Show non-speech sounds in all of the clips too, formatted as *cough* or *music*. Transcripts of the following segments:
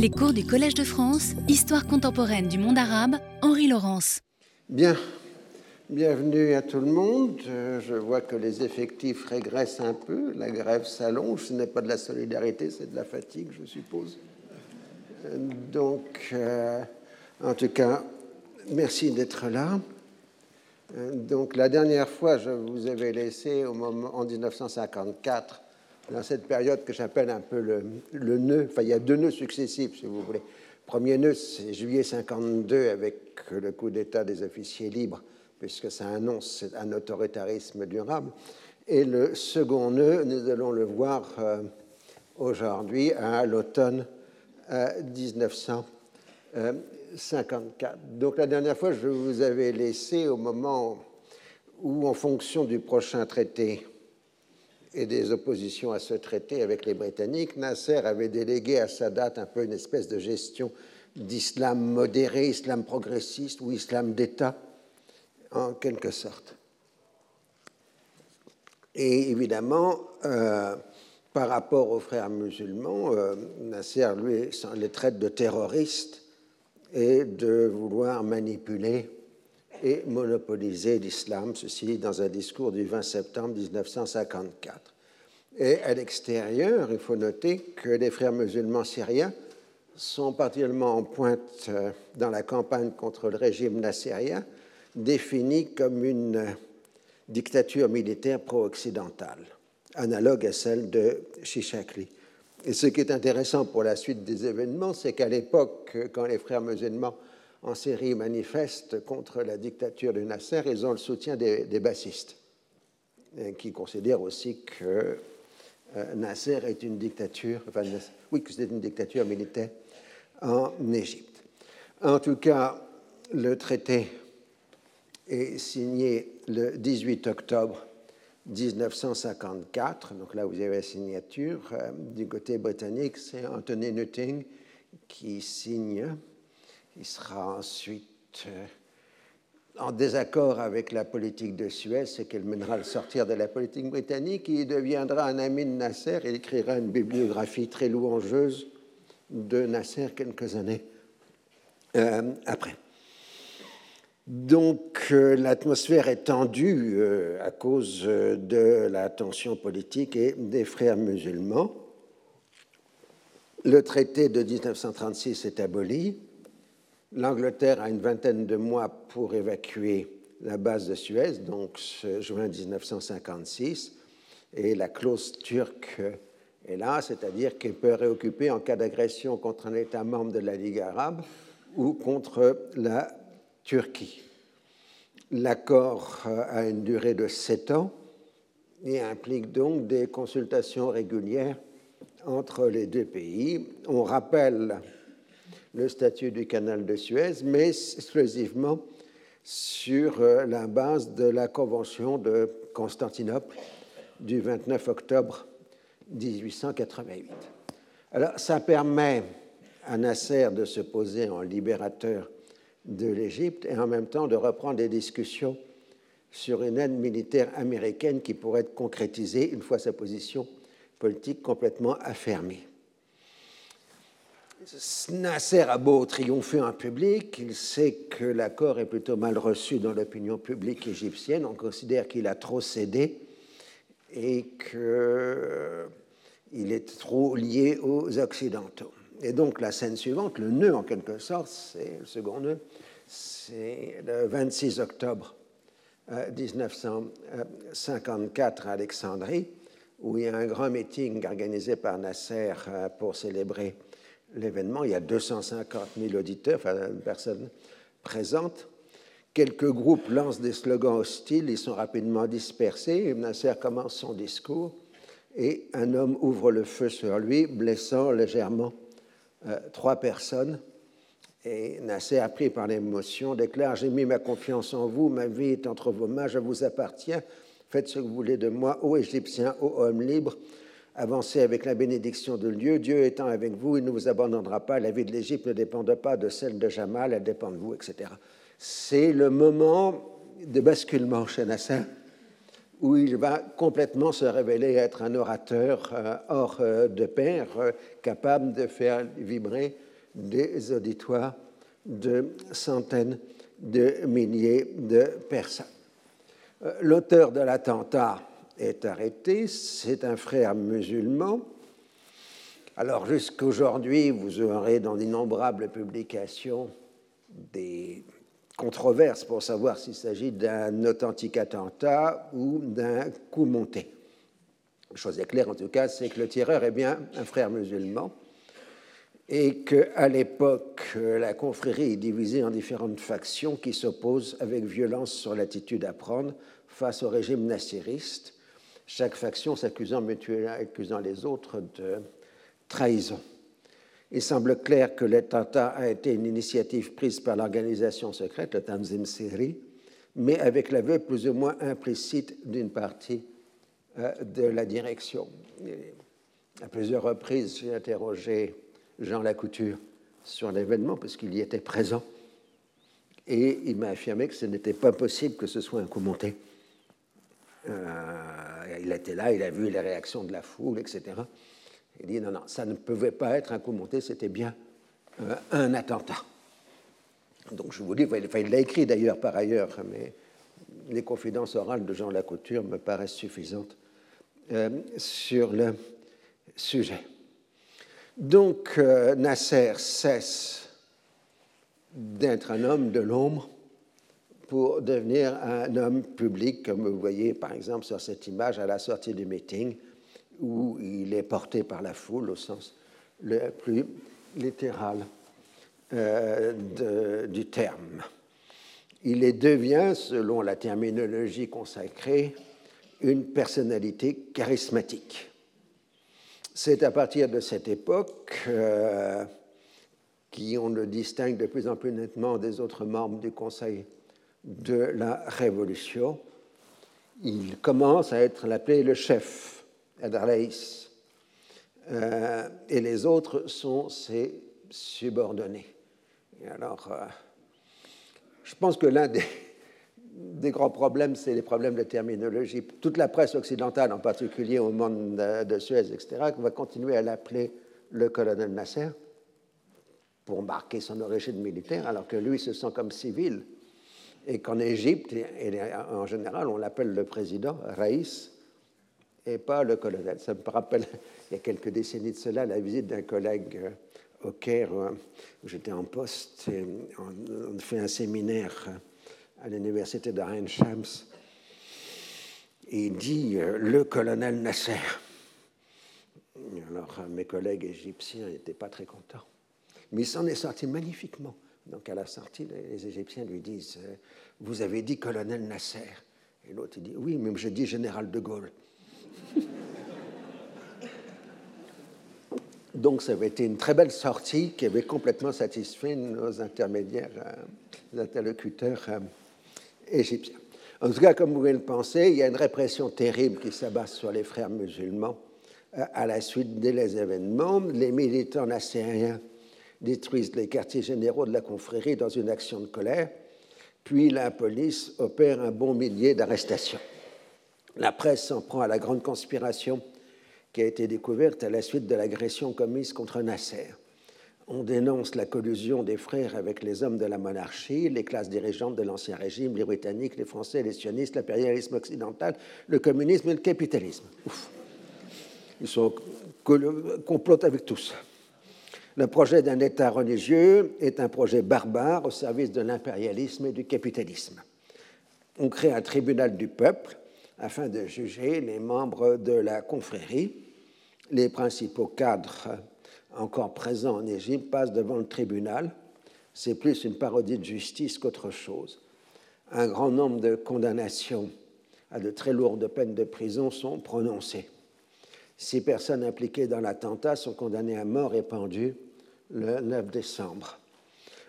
Les cours du Collège de France, Histoire contemporaine du monde arabe, Henri Laurence. Bien, bienvenue à tout le monde. Euh, Je vois que les effectifs régressent un peu, la grève s'allonge, ce n'est pas de la solidarité, c'est de la fatigue, je suppose. Euh, Donc, euh, en tout cas, merci d'être là. Donc, la dernière fois, je vous avais laissé au moment, en 1954 dans cette période que j'appelle un peu le, nœud, enfin il y a deux nœuds successifs si vous voulez. Premier nœud, c'est juillet 52 avec le coup d'État des officiers libres, puisque ça annonce un autoritarisme durable. Et le second nœud, nous allons le voir euh, aujourd'hui à l'automne euh, 1954. Donc la dernière fois, je vous avais laissé au moment où, en fonction du prochain traité, et des oppositions à ce traité avec les Britanniques, Nasser avait délégué à Sadat un peu une espèce de gestion d'islam modéré, islam progressiste ou islam d'État, en quelque sorte. Et évidemment, euh, par rapport aux frères musulmans, euh, Nasser, lui, les traite de terroristes et de vouloir manipuler et monopoliser l'islam, ceci dans un discours du 20 septembre 1954. Et à l'extérieur, il faut noter que les frères musulmans syriens sont particulièrement en pointe euh, dans la campagne contre le régime nassérien, défini comme une dictature militaire pro-occidentale, analogue à celle de Chichakli. Et ce qui est intéressant pour la suite des événements, c'est qu'à l'époque, quand les frères musulmans en Syrie manifestent contre la dictature de Nasser, ils ont le soutien des, bassistes, qui considèrent aussi que euh, Nasser est une dictature, enfin, oui, que c'est une dictature militaire en Égypte. En tout cas, le traité est signé le 18 octobre 1954. Donc là, vous avez la signature. Euh, du côté britannique, c'est Anthony Nutting qui signe. Il sera ensuite euh, en désaccord avec la politique de Suez, c'est qu'elle mènera le sortir de la politique britannique. Il deviendra un ami de Nasser et écrira une bibliographie très louangeuse de Nasser quelques années euh, après. Donc euh, l'atmosphère est tendue à cause de la tension politique et des frères musulmans. Le traité de 1936 est aboli L'Angleterre a une vingtaine de mois pour évacuer la base de Suez, donc ce juin 1956, et la clause turque est là, c'est-à-dire qu'elle peut réoccuper en cas d'agression contre un État membre de la Ligue arabe ou contre la Turquie. L'accord a une durée de sept ans et implique donc des consultations régulières entre les deux pays. On rappelle le statut du canal de Suez, mais exclusivement sur euh, la base de la Convention de Constantinople du 29 octobre 1888. Alors, ça permet à Nasser de se poser en libérateur de l'Égypte et en même temps de reprendre des discussions sur une aide militaire américaine qui pourrait être concrétisée une fois sa position politique complètement affermie. Nasser a beau triompher en public, il sait que l'accord est plutôt mal reçu dans l'opinion publique égyptienne. On considère qu'il a trop cédé et qu'il est trop lié aux Occidentaux. Et donc la scène suivante, le nœud en quelque sorte, c'est le second nœud, c'est le 26 octobre 1954 à Alexandrie, où il y a un grand meeting organisé par Nasser euh, pour célébrer l'événement, il y a 250 000 auditeurs, enfin personnes présentes. Quelques groupes lancent des slogans hostiles, ils sont rapidement dispersés. Nasser commence son discours et un homme ouvre le feu sur lui, blessant légèrement euh, trois personnes. Et Nasser, pris par l'émotion, déclare J'ai mis ma confiance en vous, ma vie est entre vos mains, je vous appartiens. Faites ce que vous voulez de moi, ô Égyptiens, ô hommes libres avancez avec la bénédiction de Dieu. Dieu étant avec vous, il ne vous abandonnera pas. La vie de l'Égypte ne dépend pas de celle de Jamal, elle dépend de vous, etc. C'est le moment de basculement chez Nasser où il va complètement se révéler être un orateur euh, hors euh, de pair, euh, capable de faire vibrer des auditoires de centaines de milliers de personnes. L'auteur de l'attentat est arrêté, c'est un frère musulman. Alors jusqu'aujourd'hui, vous aurez dans d'innombrables publications des controverses pour savoir s'il s'agit d'un authentique attentat ou d'un coup monté. La chose est claire en tout cas, c'est que le tireur est bien un frère musulman et qu'à l'époque, la confrérie est divisée en différentes factions qui s'opposent avec violence sur l'attitude à prendre face au régime nassiriste, chaque faction s'accusant accusant les autres de trahison. Il semble clair que l'attentat a été une initiative prise par l'organisation secrète, le Tanzim Siri, mais avec l'aveu plus ou moins implicite d'une partie euh, de la direction. à plusieurs reprises, j'ai interrogé Jean Lacouture sur l'événement parce qu'il y était présent et il m'a affirmé que ce n'était pas possible que ce soit un coup monté. Euh, il était là, il a vu les réactions de la foule, etc. Il dit non, non, ça ne pouvait pas être un coup monté, c'était bien euh, un attentat. Donc je vous dis, il l'a écrit d'ailleurs par ailleurs, mais les confidences orales de Jean Lacouture me paraissent suffisantes euh, sur le sujet. Donc Nasser cesse d'être un homme de l'ombre pour devenir un homme public, comme vous voyez par exemple sur cette image à la sortie du meeting, où il est porté par la foule au sens le plus littéral euh, du terme. Il devient, selon la terminologie consacrée, une personnalité charismatique. C'est à partir de cette époque euh, qu'on le distingue de plus en plus nettement des autres membres du Conseil de la Révolution. Il commence à être appelé le chef Adarleis, euh, et les autres sont ses subordonnés. Alors, euh, je pense que l'un des, *laughs* des, grands problèmes, c'est les problèmes de terminologie. Toute la presse occidentale, en particulier au monde de, Suez, etc., va continuer à l'appeler le colonel Nasser pour marquer son origine militaire, alors que lui se sent comme civil. Et qu'en Égypte, en général, on l'appelle le président, Raïs, et pas le colonel. Ça me rappelle, il y a quelques décennies de cela, la visite d'un collègue euh, au Caire, euh, où j'étais en poste, et on, fait un séminaire euh, à l'université d'Ain Shams, et il dit le colonel Nasser. Alors mes collègues égyptiens n'étaient pas très contents, mais il s'en est sorti magnifiquement. Donc à la sortie, les Égyptiens lui disent Vous avez dit colonel Nasser. Et l'autre dit Oui, mais je dis général de Gaulle. *laughs* Donc, ça avait été une très belle sortie qui avait complètement satisfait nos intermédiaires, euh, interlocuteurs euh, égyptiens. En tout cas, comme vous pouvez le penser, il y a une répression terrible qui s'abat sur les frères musulmans euh, à la suite des événements. Les militants nassériens détruisent les quartiers généraux de la confrérie dans une action de colère, puis la police opère un bon millier d'arrestations. La presse s'en prend à la grande conspiration qui a été découverte à la suite de l'agression commise contre Nasser. On dénonce la collusion des frères avec les hommes de la monarchie, les classes dirigeantes de l'Ancien Régime, les Britanniques, les Français, les sionistes, l'impérialisme occidental, le communisme et le capitalisme. Ils sont complotent avec tous. Le projet d'un État religieux est un projet barbare au service de l'impérialisme et du capitalisme. On crée un tribunal du peuple afin de juger les membres de la confrérie. Les principaux cadres encore présents en Égypte passent devant le tribunal. C'est plus une parodie de justice qu'autre chose. Un grand nombre de condamnations à de très lourdes peines de prison sont prononcées. Six personnes impliquées dans l'attentat sont condamnées à mort et pendues le 9 décembre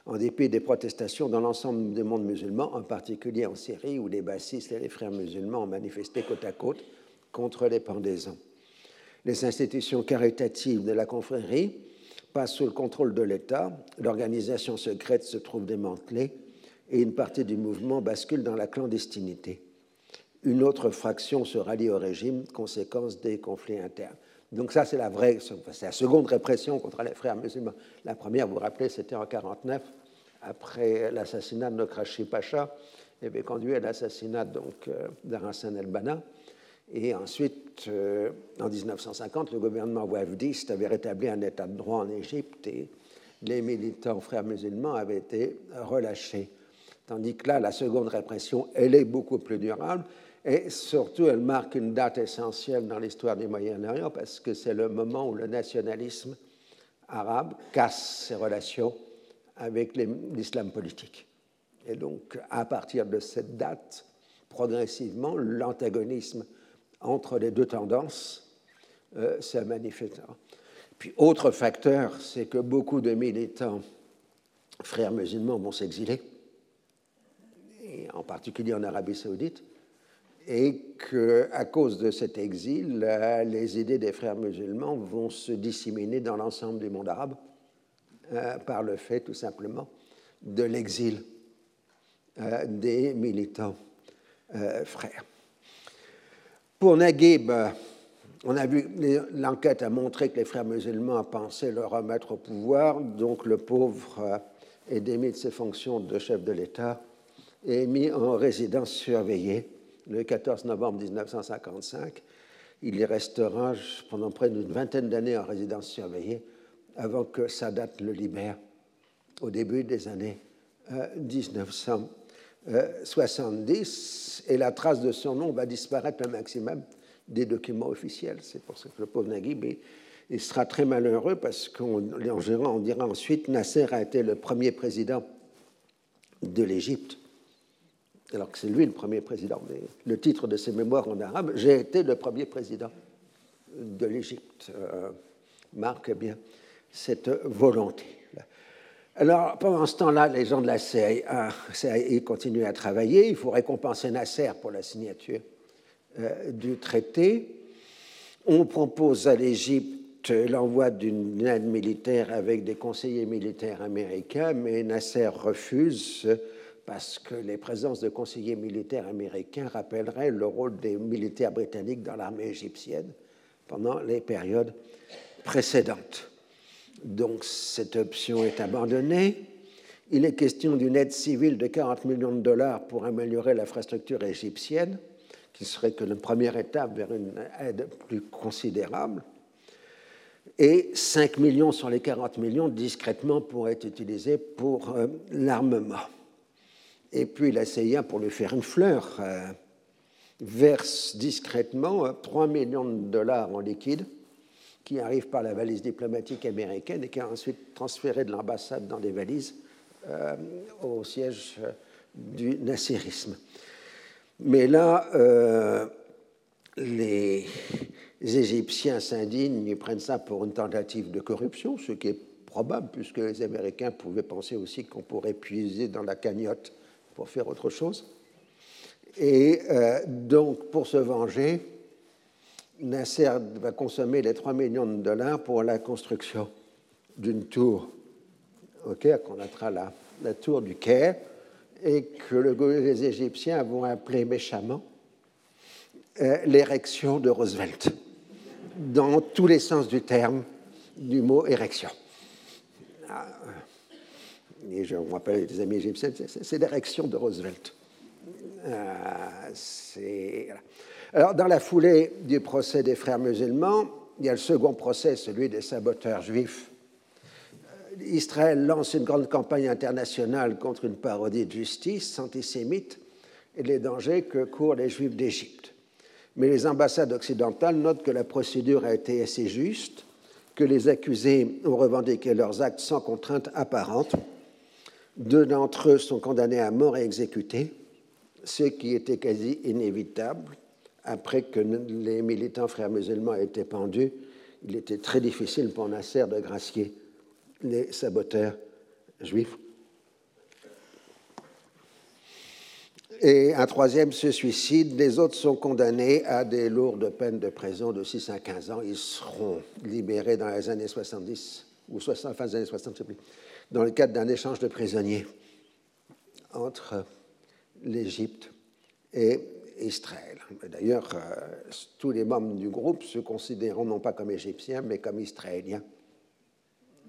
en dépit des protestations dans l'ensemble du monde musulman, en particulier en Syrie, où les bassistes et les frères musulmans ont manifesté côte à côte contre les pendaisons. Les institutions caritatives de la confrérie passent sous le contrôle de l'État, l'organisation secrète se trouve démantelée et une partie du mouvement bascule dans la clandestinité. Une autre fraction se rallie au régime, conséquence des conflits internes. Donc ça, c'est la vraie, c'est la seconde répression contre les frères musulmans. La première, vous vous rappelez, c'était en 1949, après l'assassinat de Nokrashi Pacha, qui avait conduit à l'assassinat donc euh, el-Banna. Et ensuite, euh, en 1950, le gouvernement wafdiste avait rétabli un état de droit en Égypte et les militants frères musulmans avaient été relâchés. Tandis que là, la seconde répression, elle est beaucoup plus durable et surtout, elle marque une date essentielle dans l'histoire du Moyen-Orient parce que c'est le moment où le nationalisme arabe casse ses relations avec l'islam politique. Et donc, à partir de cette date, progressivement, l'antagonisme entre les deux tendances euh, se manifestera. Puis, autre facteur, c'est que beaucoup de militants frères musulmans vont s'exiler, en particulier en Arabie saoudite, et qu'à cause de cet exil, les idées des frères musulmans vont se disséminer dans l'ensemble du monde arabe euh, par le fait tout simplement de l'exil euh, des militants euh, frères. Pour Naguib, on a vu, l'enquête a montré que les frères musulmans pensaient le remettre au pouvoir, donc le pauvre est démis de ses fonctions de chef de l'État et mis en résidence surveillée le 14 novembre 1955. Il y restera pendant près d'une vingtaine d'années en résidence surveillée avant que Sadat le libère au début des années 1970. Euh, et la trace de son nom va disparaître un maximum des documents officiels. C'est pour ça que le pauvre Naguib sera très malheureux parce qu'en on dira ensuite Nasser a été le premier président de l'Égypte alors que c'est lui le premier président. Mais le titre de ses mémoires en arabe, J'ai été le premier président de l'Égypte, euh, marque bien cette volonté. Alors, pendant ce temps-là, les gens de la CIA, continuent à travailler. Il faut récompenser Nasser pour la signature euh, du traité. On propose à l'Égypte l'envoi d'une aide militaire avec des conseillers militaires américains, mais Nasser refuse parce que les présences de conseillers militaires américains rappelleraient le rôle des militaires britanniques dans l'armée égyptienne pendant les périodes précédentes. Donc cette option est abandonnée. Il est question d'une aide civile de 40 millions de dollars pour améliorer l'infrastructure égyptienne, qui serait que la première étape vers une aide plus considérable. Et 5 millions sur les 40 millions discrètement pourraient être utilisés pour euh, l'armement. Et puis la CIA, pour lui faire une fleur, euh, verse discrètement 3 euh, millions de dollars en liquide qui arrivent par la valise diplomatique américaine et qui est ensuite transféré de l'ambassade dans des valises euh, au siège du nassirisme. Mais là, les Égyptiens s'indignent et prennent ça pour une tentative de corruption, ce qui est probable puisque les Américains pouvaient penser aussi qu'on pourrait puiser dans la cagnotte pour faire autre chose. Et euh, donc, pour se venger, Nasser va consommer les 3 millions de dollars pour la construction d'une tour au Caire, qu'on appellera la, la tour du Caire, et que les Égyptiens vont appeler méchamment euh, l'érection de Roosevelt, dans tous les sens du terme du mot érection. Et je me rappelle des amis égyptiens, c'est l'érection de Roosevelt. Euh, Alors, dans la foulée du procès des frères musulmans, il y a le second procès, celui des saboteurs juifs. Euh, Israël lance une grande campagne internationale contre une parodie de justice antisémite et les dangers que courent les juifs d'Égypte. Mais les ambassades occidentales notent que la procédure a été assez juste, que les accusés ont revendiqué leurs actes sans contrainte apparente deux d'entre eux sont condamnés à mort et exécutés, ce qui était quasi inévitable. Après que les militants frères musulmans aient été pendus, il était très difficile pour Nasser de gracier les saboteurs juifs. Et un troisième se suicide. Les autres sont condamnés à des lourdes peines de prison de 6 à 15 ans. Ils seront libérés dans les années 70 ou 60, fin des années 60, je sais plus dans le cadre d'un échange de prisonniers entre l'Égypte et Israël. D'ailleurs, tous les membres du groupe se considèrent non pas comme égyptiens, mais comme israéliens.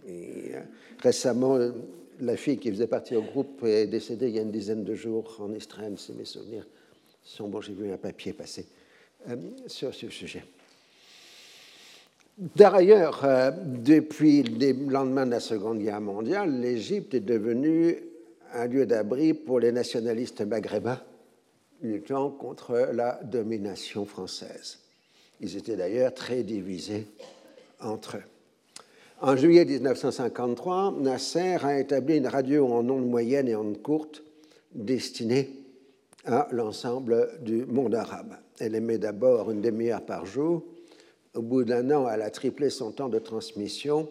Et, récemment, la fille qui faisait partie au groupe est décédée il y a une dizaine de jours en Israël, si mes souvenirs sont bons. J'ai vu un papier passer sur ce sujet. D'ailleurs, euh, depuis le lendemain de la Seconde Guerre mondiale, l'Égypte est devenue un lieu d'abri pour les nationalistes maghrébins luttant contre la domination française. Ils étaient d'ailleurs très divisés entre eux. En juillet 1953, Nasser a établi une radio en ondes moyennes et ondes courtes destinée à l'ensemble du monde arabe. Elle émet d'abord une demi-heure par jour au bout d'un an, elle a triplé son temps de transmission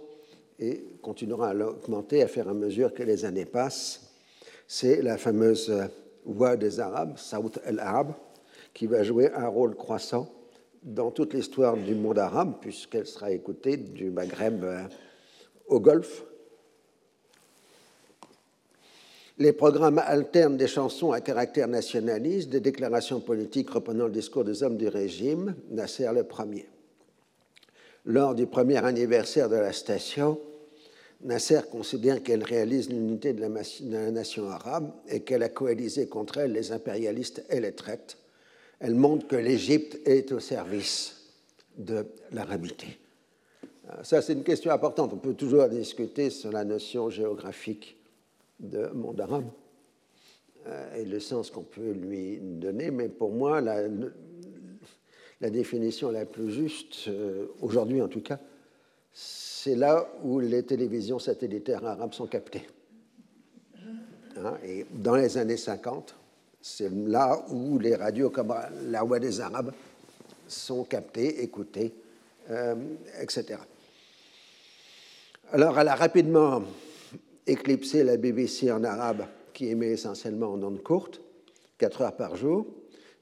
et continuera à l'augmenter à faire à mesure que les années passent. C'est la fameuse voix des Arabes, Saoud el-Arab, qui va jouer un rôle croissant dans toute l'histoire du monde arabe, puisqu'elle sera écoutée du Maghreb euh, au Golfe. Les programmes alternent des chansons à caractère nationaliste, des déclarations politiques reprenant le discours des hommes du régime, Nasser le premier. Lors du premier anniversaire de la station, Nasser considère qu'elle réalise l'unité de, la nation arabe et qu'elle a coalisé contre elle les impérialistes et les traites. Elle montre que l'Égypte est au service de l'arabité. Euh, ça, c'est une question importante. On peut toujours discuter sur la notion géographique de monde arabe euh, et le sens qu'on peut lui donner, mais pour moi, la, la définition la plus juste, euh, aujourd'hui en tout cas, c'est là où les télévisions satellitaires arabes sont captées. Hein, et dans les années 50, c'est là où les radios comme la Voix des Arabes sont captées, écoutées, euh, etc. Alors, elle a rapidement éclipsé la BBC en arabe, qui émet essentiellement en ondes courtes, 4 heures par jour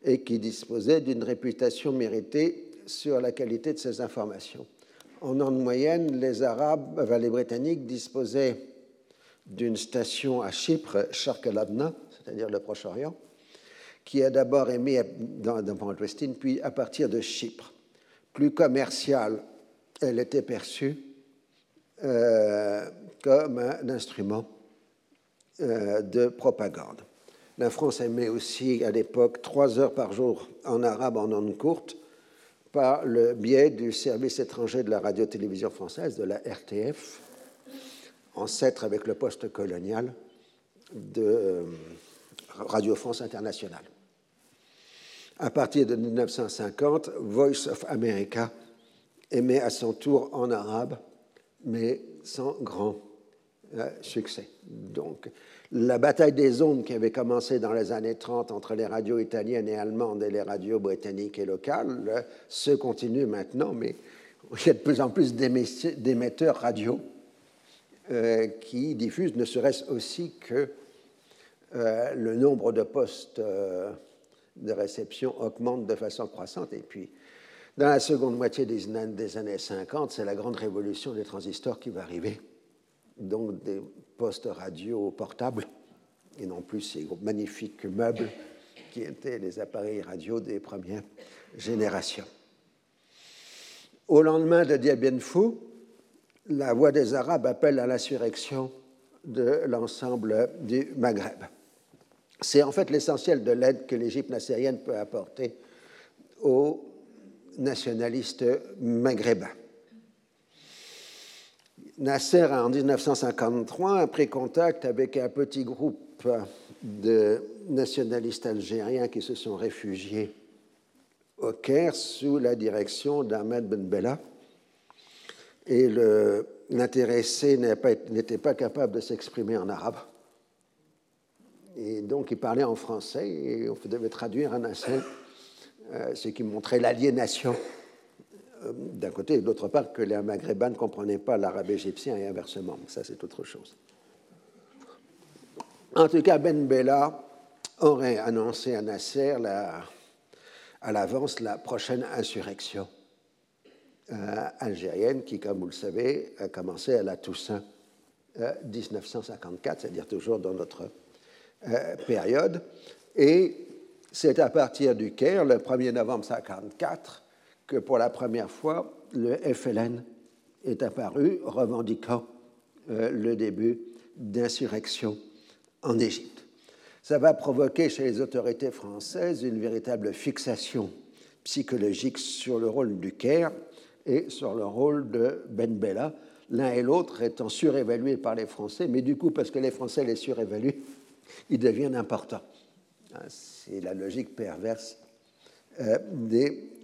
et qui disposait d'une réputation méritée sur la qualité de ses informations. En ondes moyenne, les Arabes, les Britanniques disposaient d'une station à Chypre, Sharq al-Adna, c'est-à-dire le Proche-Orient, qui a d'abord émis dans, dans Palestine, puis à partir de Chypre. Plus commerciale, elle était perçue euh, comme un instrument euh, de propagande. La France émet aussi à l'époque trois heures par jour en arabe en ondes courtes par le biais du service étranger de la radio-télévision française, de la RTF, ancêtre avec le poste colonial de euh, Radio France Internationale. À partir de 1950, Voice of America émet à son tour en arabe, mais sans grand euh, succès. Donc, la bataille des ondes qui avait commencé dans les années 30 entre les radios italiennes et allemandes et les radios britanniques et locales euh, se continue maintenant, mais il y a de plus en plus d'émetteurs radio euh, qui diffusent, ne serait-ce aussi que euh, le nombre de postes de réception augmente de façon croissante. Et puis, dans la seconde moitié des années 50, c'est la grande révolution des transistors qui va arriver. Donc, des postes radio portables et non plus ces magnifiques meubles qui étaient les appareils radio des premières générations. Au lendemain de Dien Bien Phu, la voix des Arabes appelle à l'insurrection de l'ensemble du Maghreb. C'est en fait l'essentiel de l'aide que l'Égypte nassérienne peut apporter aux nationalistes maghrébins. Nasser, en 1953, a pris contact avec un petit groupe de nationalistes algériens qui se sont réfugiés au Caire sous la direction d'Ahmed Ben Bella. Et l'intéressé n'était pas, capable de s'exprimer en arabe. Et donc il parlait en français et on devait traduire à Nasser, euh, ce qui montrait l'aliénation d'un côté, et d'autre part, que les Maghrébins ne comprenaient pas l'arabe égyptien et inversement. Ça, c'est autre chose. En tout cas, Ben Bella aurait annoncé à Nasser à l'avance la prochaine insurrection euh, algérienne qui, comme vous le savez, a commencé à la Toussaint 1954, euh, c'est-à-dire toujours dans notre période. Et C'est à partir du Caire, le 1er novembre 1954, que pour la première fois, le FLN est apparu revendiquant euh, le début d'insurrection en Égypte. Ça va provoquer chez les autorités françaises une véritable fixation psychologique sur le rôle du Caire et sur le rôle de Ben Bella, l'un et l'autre étant surévalués par les Français, mais du coup, parce que les Français les surévaluent, ils deviennent importants. Hein, c'est la logique perverse euh, des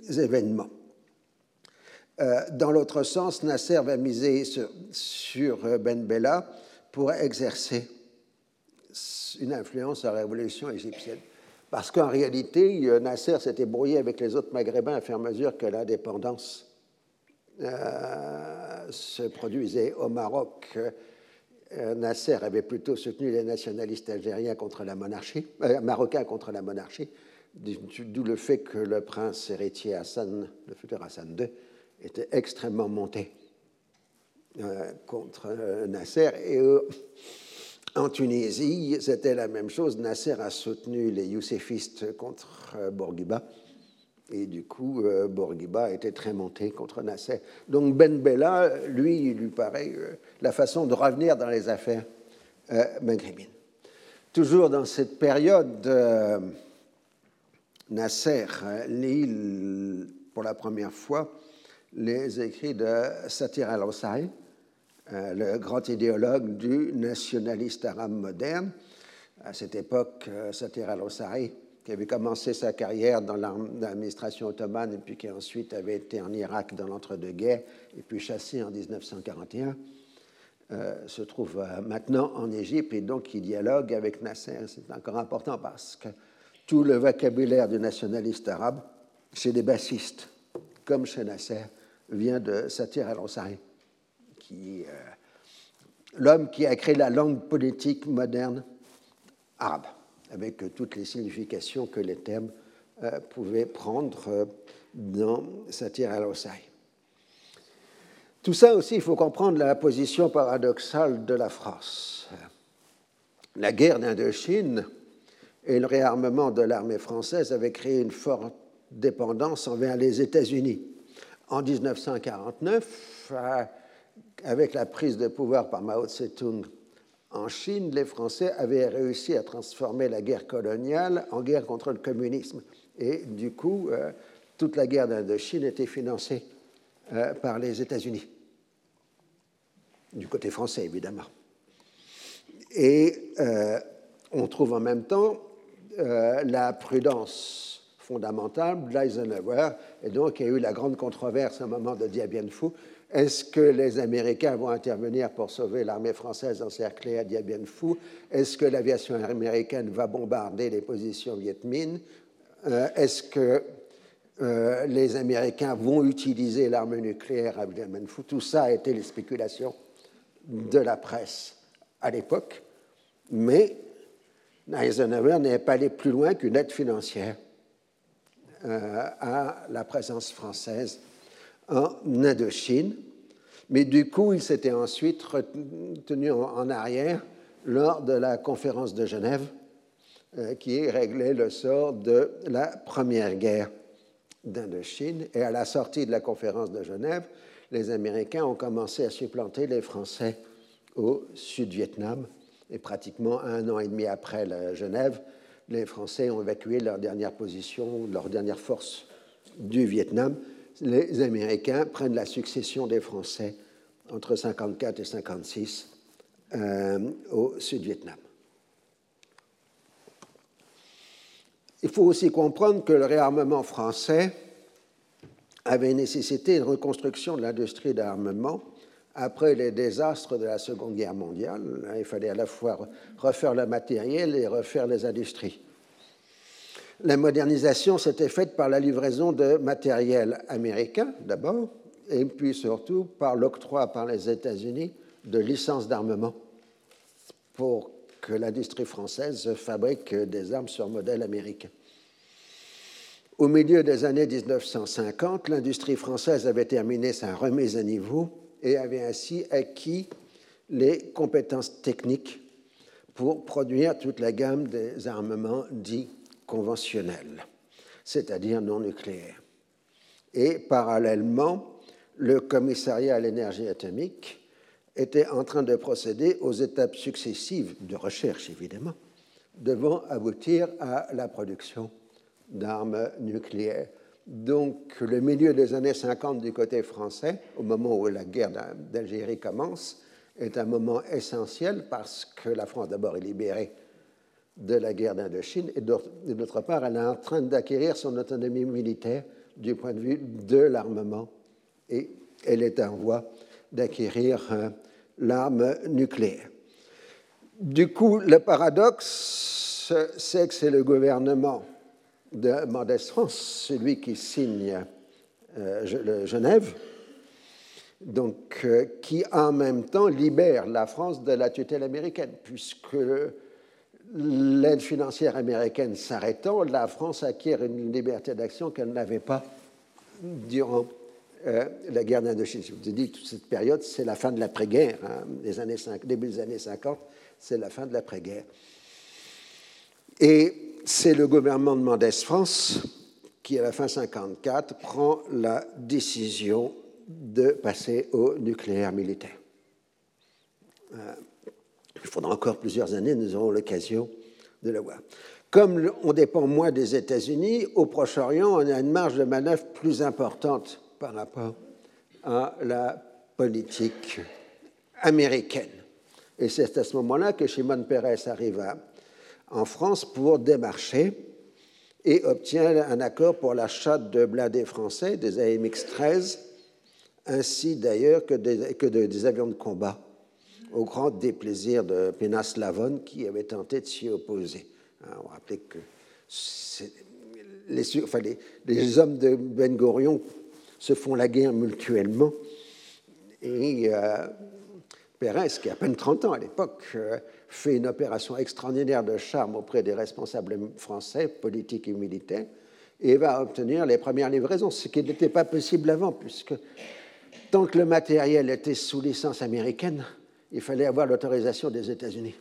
Euh, dans l'autre sens, Nasser va miser sur, euh, Ben Bella pour exercer une influence sur la révolution égyptienne. Parce qu'en réalité, Nasser s'était brouillé avec les autres maghrébins à faire mesure que l'indépendance euh, se produisait au Maroc. Euh, Nasser avait plutôt soutenu les nationalistes algériens contre la monarchie, euh, marocains contre la monarchie, d'où le fait que le prince héritier Hassan, le futur Hassan II, était extrêmement monté contre Nasser. Et en Tunisie, c'était la même chose. Nasser a soutenu les youssefistes contre Bourguiba et du coup, euh, Bourguiba était très monté contre Nasser. Donc Ben Bella, lui, il lui paraît euh, la façon de revenir dans les affaires euh, maghrébines. Toujours dans cette période, euh, Nasser lit pour la première fois les écrits de Satir al-Hussein, le grand idéologue du nationaliste arabe moderne. À cette époque, Satir al-Hussein qui avait commencé sa carrière dans l'administration ottomane et puis qui ensuite avait été en Irak dans l'entre-deux-guerres et puis chassé en 1941, euh, se trouve euh, maintenant en Égypte et donc il dialogue avec Nasser. C'est encore important parce que tout le vocabulaire du nationaliste arabe chez les bassistes, comme chez Nasser, vient de Satir qui euh, l'homme qui a créé la langue politique moderne arabe avec toutes les significations que les termes euh, pouvaient prendre euh, dans Satir al-Hussein. Tout ça aussi, il faut comprendre la position paradoxale de la France. La guerre d'Indochine et le réarmement de l'armée française avaient créé une forte dépendance envers les États-Unis. En 1949, euh, avec la prise de pouvoir par Mao Tse-tung en Chine, les Français avaient réussi à transformer la guerre coloniale en guerre contre le communisme. Et du coup, euh, toute la guerre d'Indochine était financée euh, par les États-Unis, du côté français évidemment. Et on trouve en même temps la prudence fondamentale d'Eisenhower, et donc il y a eu la grande controverse au moment de Dien Bien Phu est-ce que les Américains vont intervenir pour sauver l'armée française encerclée à Dien Bien Phu Est-ce que l'aviation américaine va bombarder les positions Viet Minh euh, Est-ce que euh, les Américains vont utiliser l'arme nucléaire à Dien Bien Phu. Tout ça a été les spéculations de la presse à l'époque, mais Eisenhower n'est pas allé plus loin qu'une aide financière euh, à la présence française en Indochine. Mais du coup, il s'était ensuite tenu en arrière lors de la conférence de Genève euh, qui réglait le sort de la première guerre d'Indochine. Et à la sortie de la conférence de Genève, les Américains ont commencé à supplanter les Français au Sud-Vietnam. Et pratiquement un an et demi après la Genève, les Français ont évacué leur dernière position, leur dernière force du Vietnam les Américains prennent la succession des Français entre 54 et 56 euh, au Sud-Vietnam. Il faut aussi comprendre que le réarmement français avait nécessité une reconstruction de l'industrie d'armement après les désastres de la Seconde Guerre mondiale. Il fallait à la fois refaire le matériel et refaire les industries. La modernisation s'était faite par la livraison de matériel américain d'abord, et puis surtout par l'octroi par les États-Unis de licences d'armement pour que l'industrie française fabrique des armes sur modèle américain. Au milieu des années 1950, l'industrie française avait terminé sa remise à niveau et avait ainsi acquis les compétences techniques pour produire toute la gamme des armements dits conventionnelle, c'est-à-dire non nucléaire. Et parallèlement, le commissariat à l'énergie atomique était en train de procéder aux étapes successives de recherche, évidemment, devant aboutir à la production d'armes nucléaires. Donc, le milieu des années 50 du côté français, au moment où la guerre d'Algérie commence, est un moment essentiel parce que la France, d'abord, est libérée de la guerre d'Indochine et d'autre part, elle est en train d'acquérir son autonomie militaire du point de vue de l'armement et elle est en voie d'acquérir euh, l'arme nucléaire. Du coup, le paradoxe, c'est que c'est le gouvernement de Mendès France, celui qui signe euh, Genève, donc, euh, qui en même temps libère la France de la tutelle américaine, puisque l'aide financière américaine s'arrêtant, la France acquiert une liberté d'action qu'elle n'avait pas durant euh, la guerre d'Indochine. Je vous ai dit, toute cette période, c'est la fin de l'après-guerre, hein, les années début des années 50, c'est la fin de l'après-guerre. Et c'est le gouvernement de Mendès France qui, à la fin 54, prend la décision de passer au nucléaire militaire. Euh, il faudra encore plusieurs années, nous aurons l'occasion de le voir. Comme on dépend moins des États-Unis, au Proche-Orient, on a une marge de manœuvre plus importante par rapport à la politique américaine. Et c'est à ce moment-là que Shimon Peres arrive en France pour démarcher et obtient un accord pour l'achat de blindés français, des AMX-13, ainsi d'ailleurs que, des, avions de combat au grand déplaisir de Pénas Lavon qui avait tenté de s'y opposer. Hein, on rappelait que les, hommes de Ben Gurion se font la guerre mutuellement et euh, Pérez, qui a à peine 30 ans à l'époque, euh, fait une opération extraordinaire de charme auprès des responsables français, politiques et militaires, et va obtenir les premières livraisons, ce qui n'était pas possible avant, puisque tant que le matériel était sous licence américaine, il fallait avoir l'autorisation des États-Unis.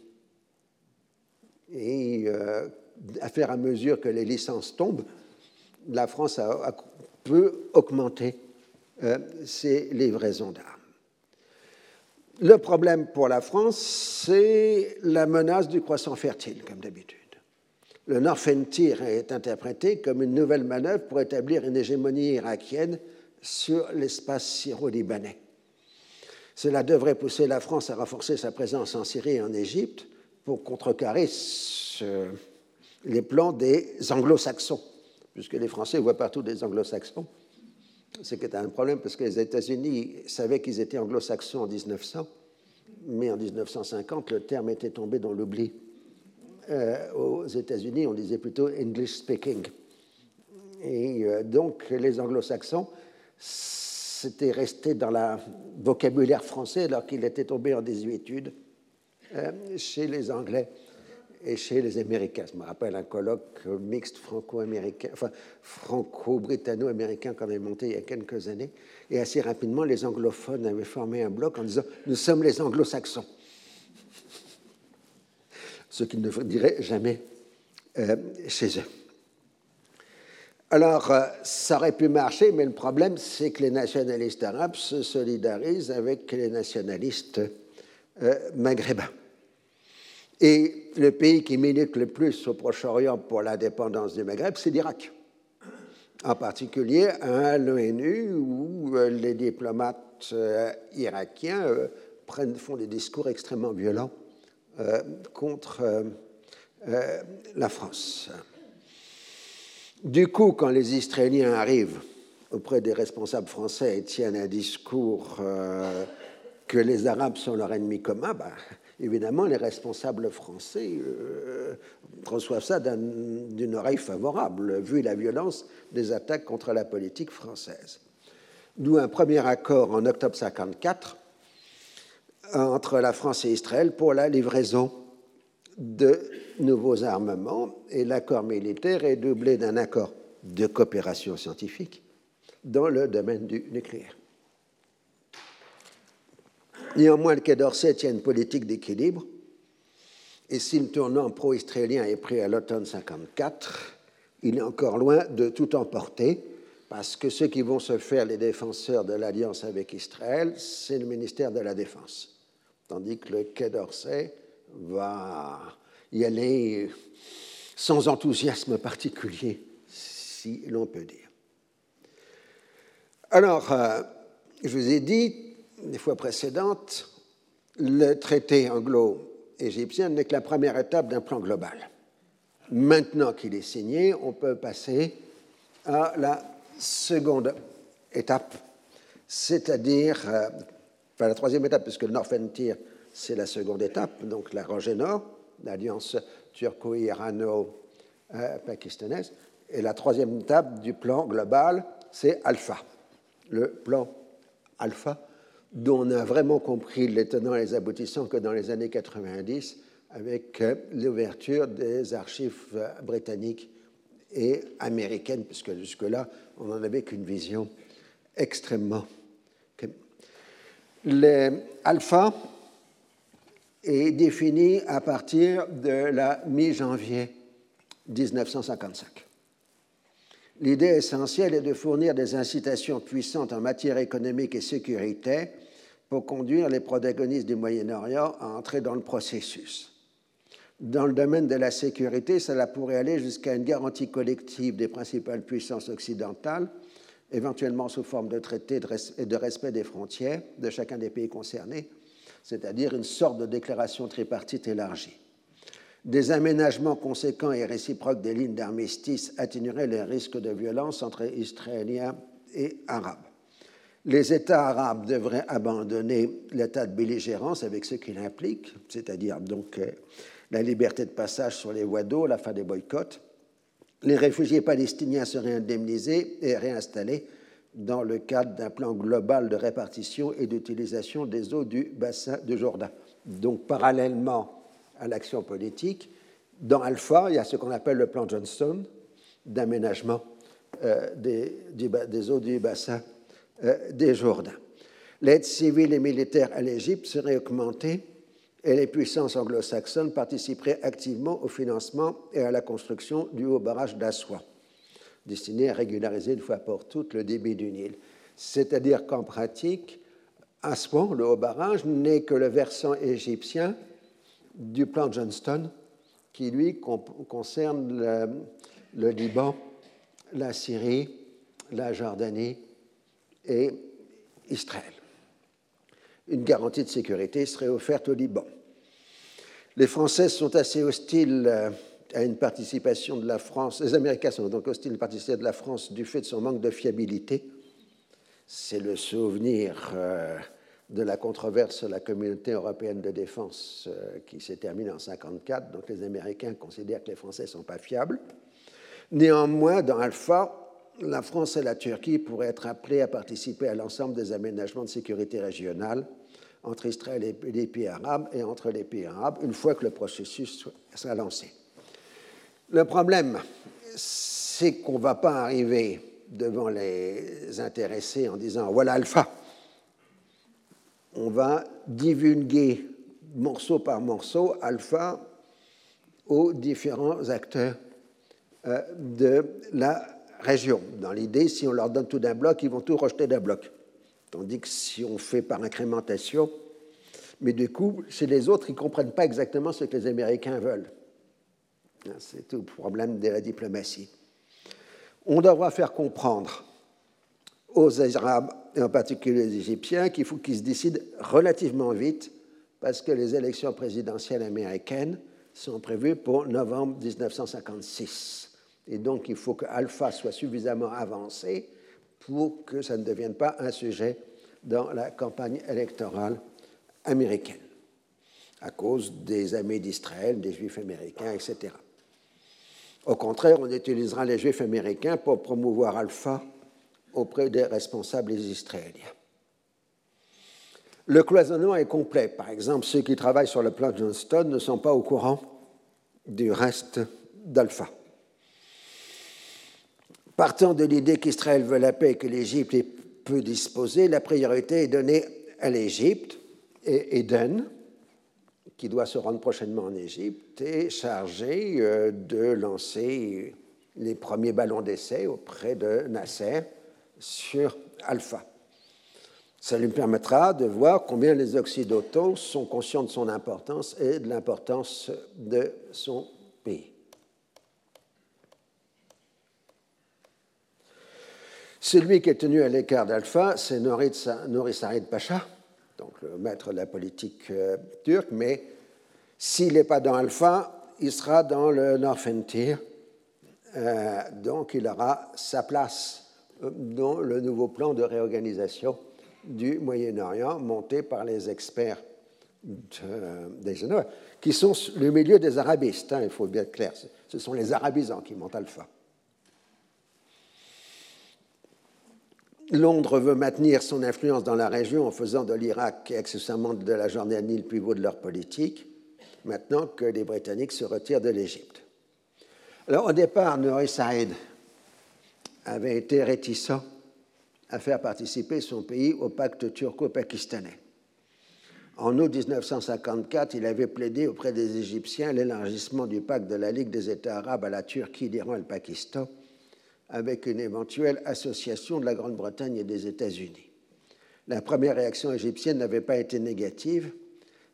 Et euh, à faire à mesure que les licences tombent, la France a, peut augmenter euh, ses livraisons d'armes. Le problème pour la France, c'est la menace du croissant fertile, comme d'habitude. Le Norfentir est interprété comme une nouvelle manœuvre pour établir une hégémonie irakienne sur l'espace syro-libanais. Cela devrait pousser la France à renforcer sa présence en Syrie et en Égypte pour contrecarrer les plans des anglo-saxons, puisque les Français voient partout des anglo-saxons. C'est un problème parce que les États-Unis savaient qu'ils étaient anglo-saxons en 1900, mais en 1950, le terme était tombé dans l'oubli. Euh, aux États-Unis, on disait plutôt English speaking. Et euh, donc, les anglo-saxons c'était resté dans le vocabulaire français alors qu'il était tombé en désuétude euh, chez les Anglais et chez les Américains. Je me rappelle un colloque mixte franco-américain, enfin franco-britanno-américain qu'on avait monté il y a quelques années. Et assez rapidement, les anglophones avaient formé un bloc en disant Nous sommes les anglo-saxons. *laughs* Ce qu'ils ne diraient jamais euh, chez eux. Alors, euh, ça aurait pu marcher, mais le problème, c'est que les nationalistes arabes se solidarisent avec les nationalistes euh, maghrébins. Et le pays qui milite le plus au Proche-Orient pour l'indépendance du Maghreb, c'est l'Irak. En particulier à l'ONU, où euh, les diplomates irakiens prennent, font des discours extrêmement violents contre la France. Du coup, quand les Israéliens arrivent auprès des responsables français et tiennent un discours euh, que les Arabes sont leur ennemi commun, bah, évidemment, les responsables français euh, reçoivent ça d'une oreille favorable, vu la violence des attaques contre la politique française. D'où un premier accord en octobre 1954 entre la France et Israël pour la livraison de nouveaux armements et l'accord militaire est doublé d'un accord de coopération scientifique dans le domaine du nucléaire. Néanmoins, le Quai d'Orsay tient une politique d'équilibre et si le tournant pro-israélien est pris à l'automne 54, il est encore loin de tout emporter, parce que ceux qui vont se faire les défenseurs de l'alliance avec Israël, c'est le ministère de la Défense. Tandis que le Quai d'Orsay va y aller sans enthousiasme particulier, si l'on peut dire. Alors, euh, je vous ai dit, les fois précédentes, le traité anglo-égyptien n'est que la première étape d'un plan global. Maintenant qu'il est signé, on peut passer à la seconde étape, c'est-à-dire, euh, enfin la troisième étape, puisque le Frontier, c'est la seconde étape, donc la rangée nord, l'alliance turco-irano-pakistanaise, et la troisième étape du plan global, c'est Alpha. Le plan Alpha, dont on a vraiment compris les tenants et les aboutissants que dans les années 90, avec euh, l'ouverture des archives euh, britanniques et américaines, puisque jusque-là, on n'en avait qu'une vision extrêmement. L'alpha est défini à partir de la mi-janvier 1955. L'idée essentielle est de fournir des incitations puissantes en matière économique et sécuritaire pour conduire les protagonistes du Moyen-Orient à entrer dans le processus. Dans le domaine de la sécurité, cela pourrait aller jusqu'à une garantie collective des principales puissances occidentales, éventuellement sous forme de traité et de respect des frontières de chacun des pays concernés, c'est-à-dire une sorte de déclaration tripartite élargie. Des aménagements conséquents et réciproques des lignes d'armistice atténueraient les risques de violence entre Israéliens et Arabes. Les États arabes devraient abandonner l'état de belligérance avec ce qu'il implique, c'est-à-dire donc euh, la liberté de passage sur les voies d'eau, la fin des boycotts. Les réfugiés palestiniens seraient indemnisés et réinstallés dans le cadre d'un plan global de répartition et d'utilisation des eaux du bassin de Jourdain. Donc, parallèlement à l'action politique, dans Alpha, il y a ce qu'on appelle le plan Johnston d'aménagement euh, des, eaux du bassin euh, des Jourdains. L'aide civile et militaire à l'Égypte serait augmentée et les puissances anglo-saxonnes participeraient activement au financement et à la construction du haut barrage d'Assois, destiné à régulariser une fois pour toutes le débit du Nil. C'est-à-dire qu'en pratique, Aswan, le haut barrage, n'est que le versant égyptien du plan Johnston, qui lui concerne le, Liban, la Syrie, la Jordanie et Israël une garantie de sécurité serait offerte au Liban. Les Français sont assez hostiles euh, à une participation de la France, les Américains sont donc hostiles à une participation de la France du fait de son manque de fiabilité. C'est le souvenir euh, de la controverse sur la communauté européenne de défense euh, qui s'est terminée en 1954. Donc les Américains considèrent que les Français ne sont pas fiables. Néanmoins, dans Alpha, la France et la Turquie pourraient être appelées à participer à l'ensemble des aménagements de sécurité régionale entre Israël et les pays arabes et entre les pays arabes une fois que le processus sera lancé. Le problème, c'est qu'on ne va pas arriver devant les intéressés en disant voilà Alpha. On va divulguer morceau par morceau Alpha aux différents acteurs euh, de la région. Dans l'idée, si on leur donne tout d'un bloc, ils vont tout rejeter d'un bloc. Tandis que si on fait par incrémentation, mais du coup, chez les autres, ils ne comprennent pas exactement ce que les Américains veulent. Hein, c'est tout le problème de la diplomatie. On devra faire comprendre aux Arabes, et en particulier aux Égyptiens, qu'il faut qu'ils se décident relativement vite, parce que les élections présidentielles américaines sont prévues pour novembre 1956. Et donc, il faut que Alpha soit suffisamment avancé pour que ça ne devienne pas un sujet dans la campagne électorale américaine, à cause des amis d'Israël, des Juifs américains, etc. Au contraire, on utilisera les Juifs américains pour promouvoir Alpha auprès des responsables israéliens. Le cloisonnement est complet. Par exemple, ceux qui travaillent sur le plan Johnston ne sont pas au courant du reste d'Alpha. Partant de l'idée qu'Israël veut la paix et que l'Égypte est peu disposée, la priorité est donnée à l'Égypte et Eden, qui doit se rendre prochainement en Égypte, est chargé euh, de lancer les premiers ballons d'essai auprès de Nasser sur Alpha. Ça lui permettra de voir combien les Occidentaux sont conscients de son importance et de l'importance de son pays. Celui qui est tenu à l'écart d'Alpha, c'est Nouri Sarid Pacha, donc le maître de la politique euh, turque, mais s'il n'est pas dans Alpha, il sera dans le Norfentir, euh, donc il aura sa place dans le nouveau plan de réorganisation du Moyen-Orient monté par les experts des Génois, qui sont le milieu des arabistes, hein, il faut bien être clair, ce sont les arabisants qui montent Alpha. Londres veut maintenir son influence dans la région en faisant de l'Irak et accessoirement de la Jordanie le pivot de leur politique, maintenant que les Britanniques se retirent de l'Égypte. Alors au départ, Nouri Saïd avait été réticent à faire participer son pays au pacte turco-pakistanais. En août 1954, il avait plaidé auprès des Égyptiens l'élargissement du pacte de la Ligue des États arabes à la Turquie, l'Iran et le Pakistan, avec une éventuelle association de la Grande-Bretagne et des États-Unis. La première réaction égyptienne n'avait pas été négative,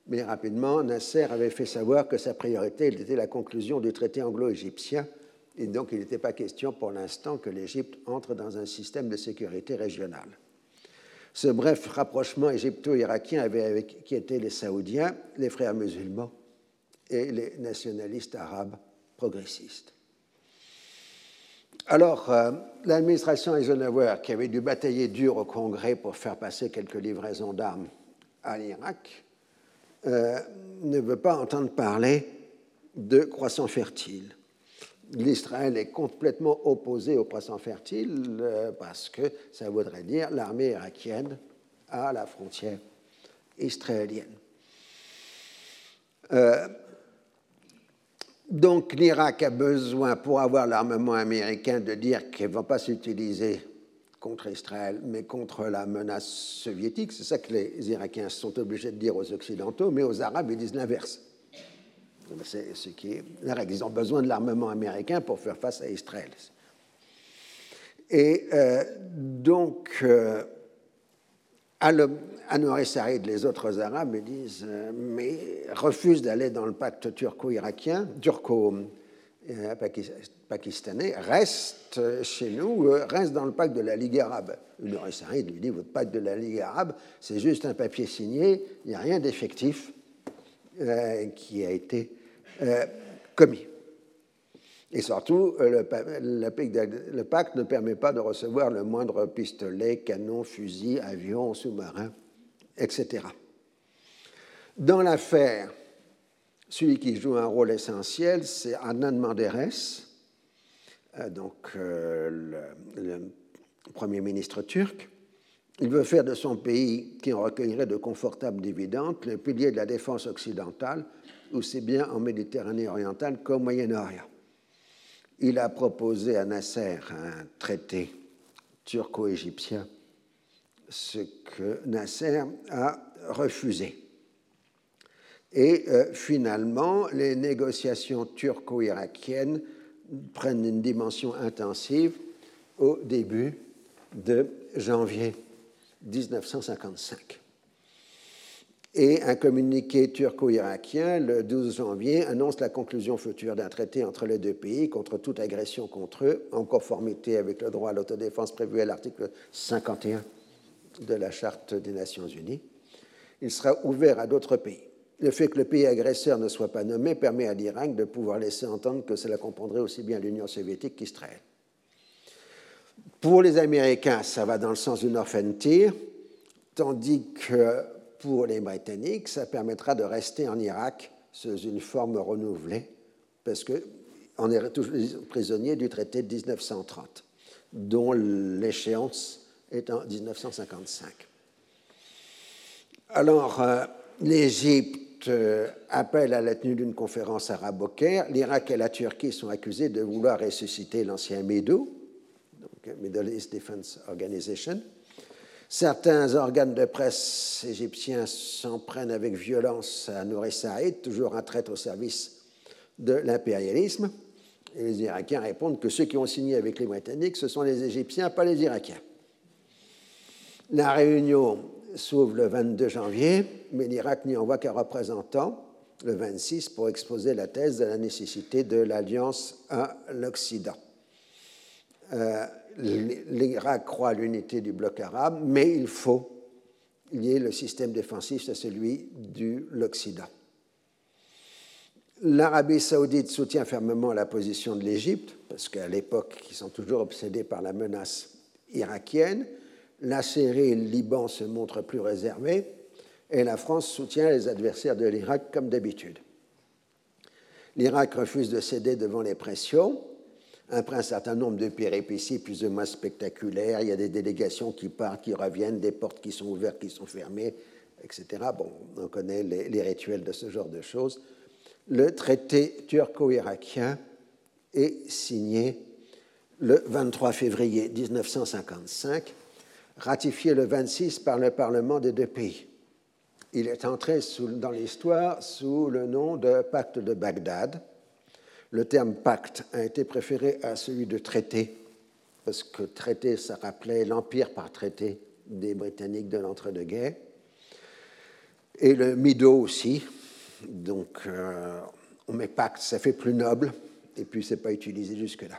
mais rapidement, Nasser avait fait savoir que sa priorité était la conclusion du traité anglo-égyptien, et donc il n'était pas question pour l'instant que l'Égypte entre dans un système de sécurité régional. Ce bref rapprochement égypto-irakien avait inquiété les Saoudiens, les frères musulmans et les nationalistes arabes progressistes. Alors, euh, l'administration Eisenhower, qui avait dû batailler dur au Congrès pour faire passer quelques livraisons d'armes à l'Irak, euh, ne veut pas entendre parler de croissant fertile. L'Israël est complètement opposé au croissant fertile euh, parce que ça voudrait dire l'armée irakienne à la frontière israélienne. Donc l'Irak a besoin, pour avoir l'armement américain, de dire qu'il ne va pas s'utiliser contre Israël, mais contre la menace soviétique. C'est ça que les Irakiens sont obligés de dire aux Occidentaux, mais aux Arabes, ils disent l'inverse. C'est ce qui est. Ils ont besoin de l'armement américain pour faire face à Israël. Et euh, donc, euh, Anwar Saïd, les autres Arabes, me disent, euh, mais refusent d'aller dans le pacte turco-irakien, turco-pakistanais, reste chez nous, euh, reste dans le pacte de la Ligue arabe. Anwar Saïd lui dit, votre pacte de la Ligue arabe, c'est juste un papier signé, il n'y a rien d'effectif euh, qui a été commis. Et surtout, le, le, pacte ne permet pas de recevoir le moindre pistolet, canon, fusil, avion, sous-marin etc. Dans l'affaire, celui qui joue un rôle essentiel, c'est Adnan Menderes, euh, donc euh, le, Premier ministre turc. Il veut faire de son pays, qui en recueillerait de confortables dividendes, le pilier de la défense occidentale, aussi bien en Méditerranée orientale qu'au Moyen-Orient. Il a proposé à Nasser un traité turco-égyptien ce que Nasser a refusé. Et euh, finalement, les négociations turco-irakiennes prennent une dimension intensive au début de janvier 1955. Et un communiqué turco-irakien, le 12 janvier, annonce la conclusion future d'un traité entre les deux pays contre toute agression contre eux, en conformité avec le droit à l'autodéfense prévu à l'article 51 de la Charte des Nations Unies. Il sera ouvert à d'autres pays. Le fait que le pays agresseur ne soit pas nommé permet à l'Irak de pouvoir laisser entendre que cela comprendrait aussi bien l'Union soviétique qu'Israël. Pour les Américains, ça va dans le sens du North-Tir, tandis que pour les Britanniques, ça permettra de rester en Irak sous une forme renouvelée, parce qu'on est tous prisonniers du traité de 1930, dont l'échéance est en 1955. Alors, euh, l'Égypte euh, appelle à la tenue d'une conférence arabe au Caire. L'Irak et la Turquie sont accusés de vouloir ressusciter l'ancien MEDO, Middle East Defense Organization. Certains organes de presse égyptiens s'en prennent avec violence à Nouri Saïd, toujours un traître au service de l'impérialisme. Et les Irakiens répondent que ceux qui ont signé avec les Britanniques, ce sont les Égyptiens, pas les Irakiens. La réunion s'ouvre le 22 janvier, mais l'Irak n'y envoie qu'un représentant, le 26, pour exposer la thèse de la nécessité de l'alliance à l'Occident. Euh, L'Irak croit à l'unité du bloc arabe, mais il faut lier le système défensif à celui de l'Occident. L'Arabie saoudite soutient fermement la position de l'Égypte, parce qu'à l'époque, ils sont toujours obsédés par la menace irakienne. La Syrie et le Liban se montrent plus réservés, et la France soutient les adversaires de l'Irak comme d'habitude. L'Irak refuse de céder devant les pressions, après un certain nombre de péripéties plus ou moins spectaculaires. Il y a des délégations qui partent, qui reviennent, des portes qui sont ouvertes, qui sont fermées, etc. Bon, on connaît les, les rituels de ce genre de choses le traité turco-irakien est signé le 23 février 1955, ratifié le 26 par le Parlement des deux pays. Il est entré dans l'histoire sous le nom de pacte de Bagdad. Le terme pacte a été préféré à celui de traité, parce que traité, ça rappelait l'empire par traité des Britanniques de l'entre-deux-guerres. Et le Mido aussi, donc, euh, on met pacte, ça fait plus noble, et puis ce n'est pas utilisé jusque-là.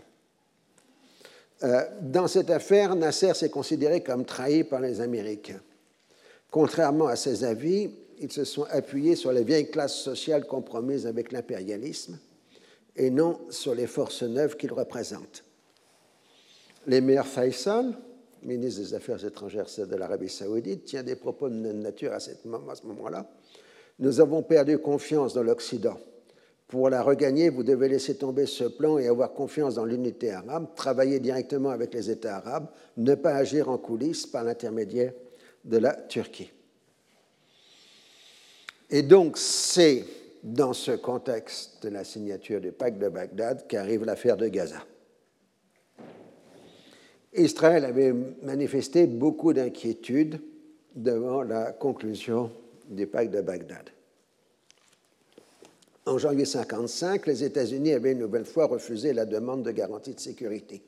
Euh, dans cette affaire, Nasser s'est considéré comme trahi par les Américains. Contrairement à ses avis, ils se sont appuyés sur les vieilles classes sociales compromises avec l'impérialisme et non sur les forces neuves qu'ils représentent. L'émir Faisal, ministre des Affaires étrangères de l'Arabie saoudite, tient des propos de nature à, ce moment-là nous avons perdu confiance dans l'Occident. Pour la regagner, vous devez laisser tomber ce plan et avoir confiance dans l'unité arabe, travailler directement avec les États arabes, ne pas agir en coulisses par l'intermédiaire de la Turquie. Et donc, c'est dans ce contexte de la signature du pacte de Bagdad qu'arrive l'affaire de Gaza. Israël avait manifesté beaucoup d'inquiétude devant la conclusion du pacte de Bagdad. En janvier 1955, les États-Unis avaient une nouvelle fois refusé la demande de garantie de sécurité.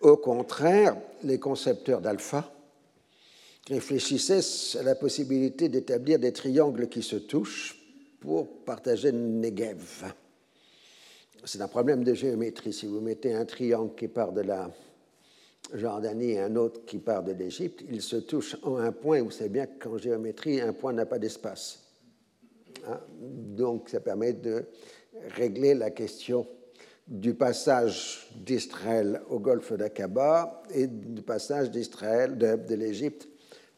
Au contraire, les concepteurs d'Alpha réfléchissaient à la possibilité d'établir des triangles qui se touchent pour partager le Negev. C'est un problème de géométrie. Si vous mettez un triangle qui part de la Jordanie et un autre qui part de l'Égypte, ils se touchent en un point. Vous savez bien qu'en géométrie, un point n'a pas d'espace. Hein? Donc, ça permet de régler la question du passage d'Israël au golfe d'Aqaba et du passage d'Israël, de, de l'Égypte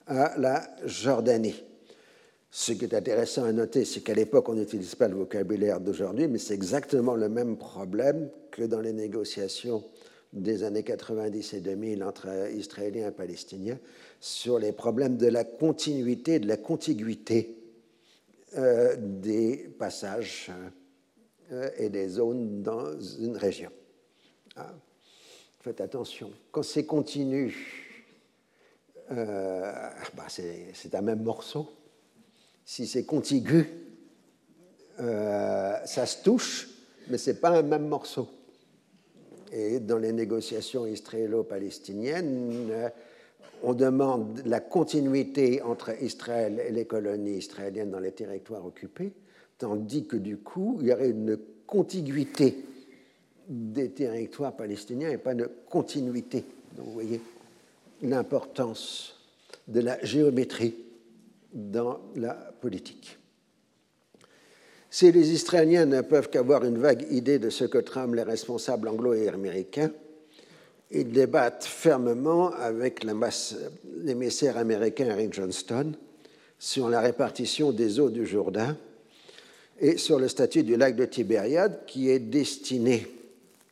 à la Jordanie. Ce qui est intéressant à noter, c'est qu'à l'époque, on n'utilise pas le vocabulaire d'aujourd'hui, mais c'est exactement le même problème que dans les négociations des années 90 et 2000 entre Israéliens et Palestiniens sur les problèmes de la continuité, de la contiguïté euh, des passages euh, et des zones dans une région. Ah, faites attention, quand c'est continu, euh, bah c'est un même morceau. Si c'est contigu, ça se touche, mais ce n'est pas un même morceau. Et dans les négociations israélo-palestiniennes, euh, on demande la continuité entre Israël et les colonies israéliennes dans les territoires occupés, tandis que du coup, il y aurait une contiguïté des territoires palestiniens et pas de continuité. Donc vous voyez l'importance de la géométrie dans la politique. Si les Israéliens ne peuvent qu'avoir une vague idée de ce que trament les responsables anglo et américains, ils débattent fermement avec l'émissaire américain Eric Johnston sur la répartition des eaux du Jourdain et sur le statut du lac de Tibériade qui est destiné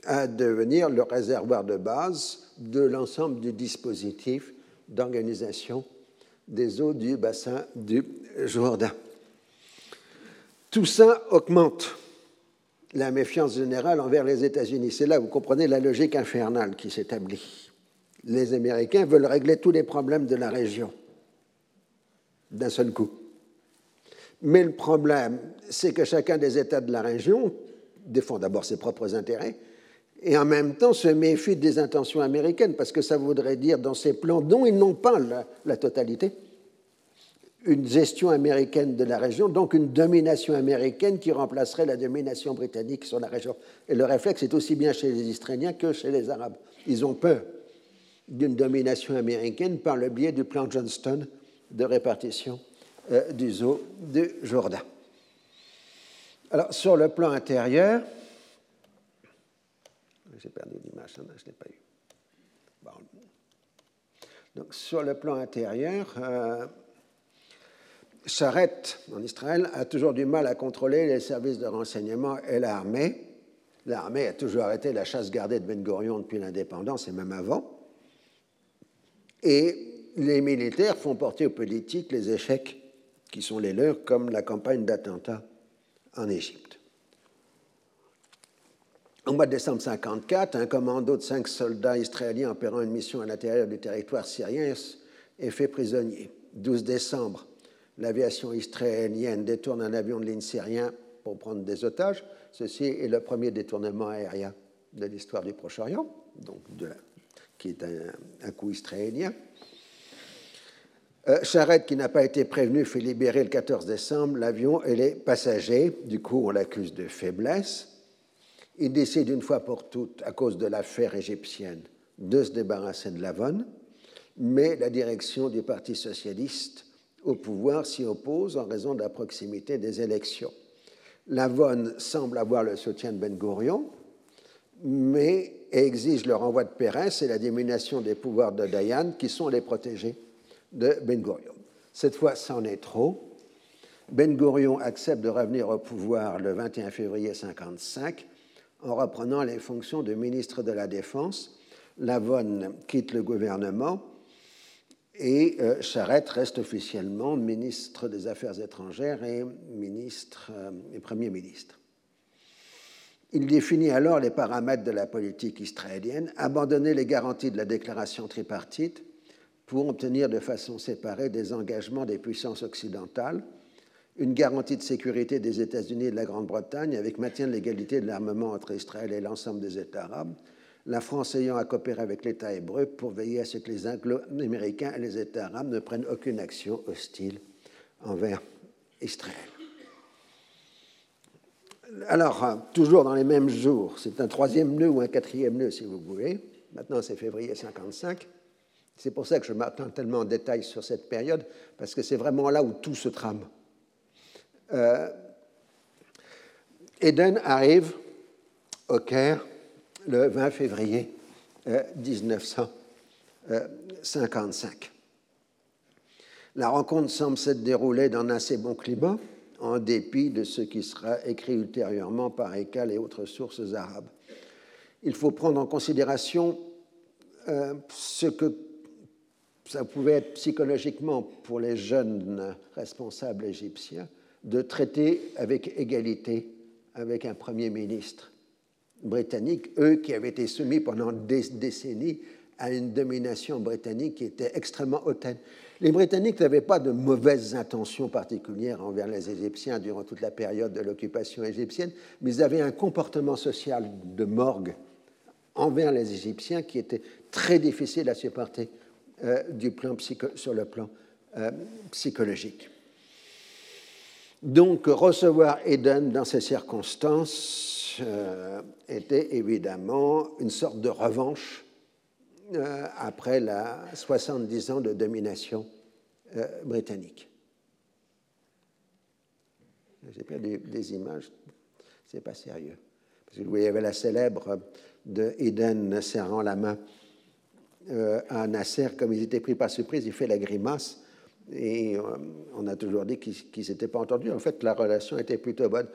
à devenir le réservoir de base de l'ensemble du dispositif d'organisation des eaux du bassin du Jourdain. Tout ça augmente la méfiance générale envers les États-Unis. C'est là vous comprenez la logique infernale qui s'établit. Les Américains veulent régler tous les problèmes de la région d'un seul coup. Mais le problème, c'est que chacun des États de la région défend d'abord ses propres intérêts, et en même temps se méfie des intentions américaines, parce que ça voudrait dire, dans ces plans dont ils n'ont pas la, totalité, une gestion américaine de la région, donc une domination américaine qui remplacerait la domination britannique sur la région. Et le réflexe est aussi bien chez les Israéliens que chez les Arabes. Ils ont peur d'une domination américaine par le biais du plan Johnston de répartition euh, du zoo du Jourdain. Alors, sur le plan intérieur, j'ai perdu l'image, je ne l'ai pas eu. Sur le plan intérieur, euh, en Israël, a toujours du mal à contrôler les services de renseignement et l'armée. L'armée a toujours arrêté la chasse gardée de Ben Gurion depuis l'indépendance et même avant. Et les militaires font porter aux politiques les échecs qui sont les leurs, comme la campagne d'attentats en Égypte. Au mois de décembre 1954, un commando de cinq soldats israéliens opérant une mission à l'intérieur du territoire syrien est fait prisonnier. 12 décembre, l'aviation israélienne détourne un avion de ligne syrien pour prendre des otages. Ceci est le premier détournement aérien de l'histoire du Proche-Orient, donc qui est un coup israélien. Euh, Charette, qui n'a pas été prévenu, fait libérer le 14 décembre l'avion et les passagers. Du coup, on l'accuse de faiblesse. Il décide une fois pour toutes, à cause de l'affaire égyptienne, de se débarrasser de Lavonne, mais la direction du Parti socialiste au pouvoir s'y oppose en raison de la proximité des élections. Lavonne semble avoir le soutien de Ben Gurion, mais exige le renvoi de Pérez et la diminution des pouvoirs de Dayan, qui sont les protégés de Ben Gurion. Cette fois, c'en est trop. Ben Gurion accepte de revenir au pouvoir le 21 février 1955 en reprenant les fonctions de ministre de la Défense. Lavonne quitte le gouvernement et euh, Charette reste officiellement ministre des Affaires étrangères et, euh, et Premier ministre. Il définit alors les paramètres de la politique israélienne, abandonner les garanties de la déclaration tripartite pour obtenir de façon séparée des engagements des puissances occidentales, une garantie de sécurité des États-Unis et de la Grande-Bretagne avec maintien de l'égalité de l'armement entre Israël et l'ensemble des États arabes, la France ayant à coopérer avec l'État hébreu pour veiller à ce que les Anglo-Américains et les États arabes ne prennent aucune action hostile envers Israël. Alors, toujours dans les mêmes jours, c'est un troisième nœud ou un quatrième nœud si vous voulez, maintenant c'est février 55, c'est pour ça que je m'attends tellement en détail sur cette période, parce que c'est vraiment là où tout se trame. Euh, Eden arrive au Caire le 20 février 1955. Euh, La rencontre semble s'être déroulée dans un assez bon climat, en dépit de ce qui sera écrit ultérieurement par Ekal et autres sources arabes. Il faut prendre en considération euh, ce que ça pouvait être psychologiquement pour les jeunes responsables égyptiens de traiter avec égalité avec un Premier ministre britannique, eux qui avaient été soumis pendant des décennies à une domination britannique qui était extrêmement hautaine. Les Britanniques n'avaient pas de mauvaises intentions particulières envers les Égyptiens durant toute la période de l'occupation égyptienne, mais ils avaient un comportement social de morgue envers les Égyptiens qui était très difficile à supporter euh, sur le plan euh, psychologique. Donc, recevoir Eden dans ces circonstances euh, était évidemment une sorte de revanche après la 70 ans de domination britannique. J'ai perdu des images, c'est pas sérieux. Parce que vous voyez, il y avait la célèbre de Eden serrant la main euh, à Nasser, comme ils étaient pris par surprise, il fait la grimace. Et euh, on a toujours dit qu'ils ne s'étaient pas entendus. En fait, la relation était plutôt bonne.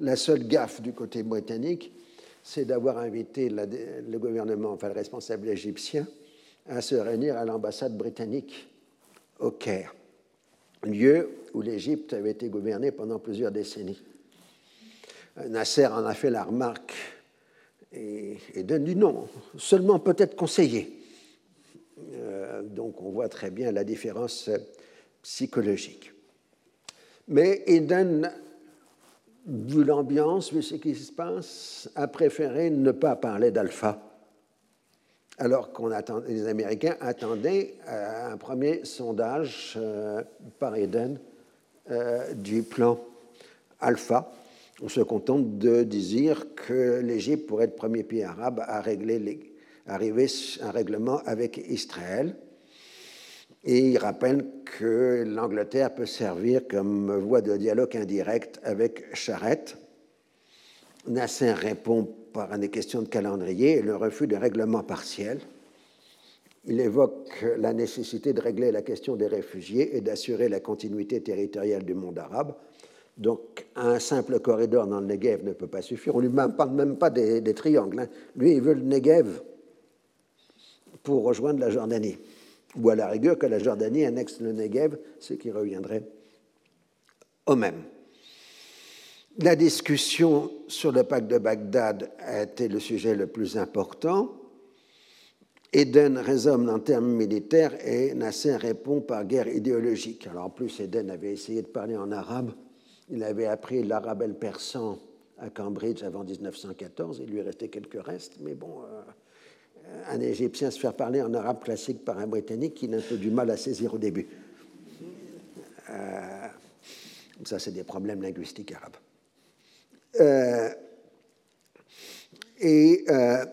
La seule gaffe du côté britannique, c'est d'avoir invité le gouvernement, enfin le responsable égyptien, à se réunir à l'ambassade britannique au Caire, lieu où l'Égypte avait été gouvernée pendant plusieurs décennies. Euh, Nasser en a fait la remarque et, donne du nom, seulement peut-être conseiller. Euh, donc on voit très bien la différence psychologique. Mais Eden vu l'ambiance, vu ce qui se passe, a préféré ne pas parler d'alpha, alors que les Américains attendaient euh, un premier sondage euh, par Eden euh, du plan alpha. On se contente de dire que l'Égypte pourrait être le premier pays arabe à régler arriver à un règlement avec Israël. Et il rappelle que l'Angleterre peut servir comme voie de dialogue indirect avec Charette. Nasser répond par des questions de calendrier et le refus de règlement partiel. Il évoque la nécessité de régler la question des réfugiés et d'assurer la continuité territoriale du monde arabe. Donc, un simple corridor dans le Negev ne peut pas suffire. On ne lui parle même pas des, triangles. Hein. Lui, il veut le Negev pour rejoindre la Jordanie ou à la rigueur que la Jordanie annexe le Negev, ce qui reviendrait au même. La discussion sur le pacte de Bagdad a été le sujet le plus important. Eden raisonne en termes militaires et Nasser répond par guerre idéologique. Alors en plus, Eden avait essayé de parler en arabe. Il avait appris l'arabe persan à Cambridge avant 1914. Il lui restait quelques restes, mais bon, euh, un Égyptien se faire parler en arabe classique par un Britannique qui n'a un peu du mal à saisir au début. Euh, ça, c'est des problèmes linguistiques arabes. Euh, et euh,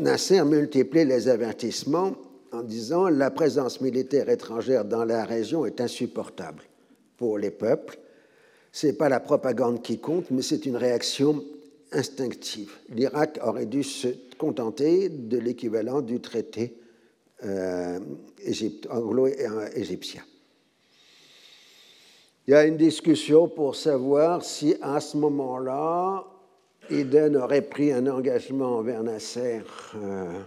Nasser multiplie les avertissements en disant la présence militaire étrangère dans la région est insupportable pour les peuples. Ce n'est pas la propagande qui compte, mais c'est une réaction instinctive. L'Irak aurait dû se contenter de l'équivalent du traité euh, anglo-égyptien. Il y a une discussion pour savoir si à ce moment-là, Eden aurait pris un engagement envers Nasser euh,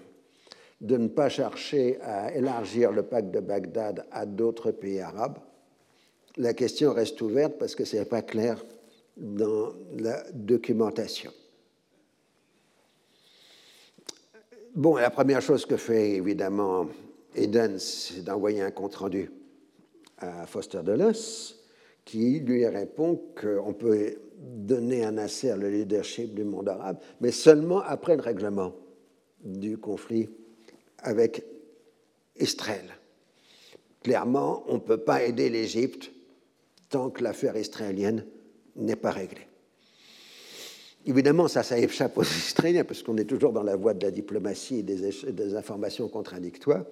de ne pas chercher à élargir le pacte de Bagdad à d'autres pays arabes. La question reste ouverte parce que ce n'est pas clair dans la documentation. Bon, la première chose que fait évidemment Eden, c'est d'envoyer un compte-rendu à Foster Dulles, qui lui répond qu'on peut donner à Nasser le leadership du monde arabe, mais seulement après le règlement du conflit avec Israël. Clairement, on ne peut pas aider l'Égypte tant que l'affaire israélienne n'est pas réglée. Évidemment, ça, ça échappe aux Israéliens, parce qu'on est toujours dans la voie de la diplomatie et des, informations contradictoires.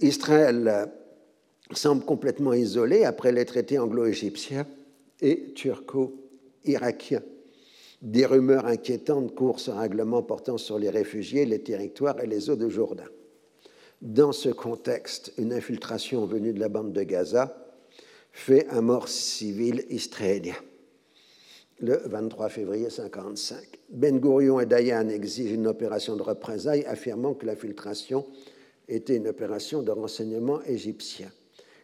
Israël euh, semble complètement isolé après les traités anglo-égyptiens et turco-irakiens. Des rumeurs inquiétantes courent sur un règlement portant sur les réfugiés, les territoires et les eaux de Jourdain. Dans ce contexte, une infiltration venue de la bande de Gaza fait un mort civil israélien le 23 février 1955. Ben Gurion et Dayan exigent une opération de représailles, affirmant que l'infiltration était une opération de renseignement égyptien.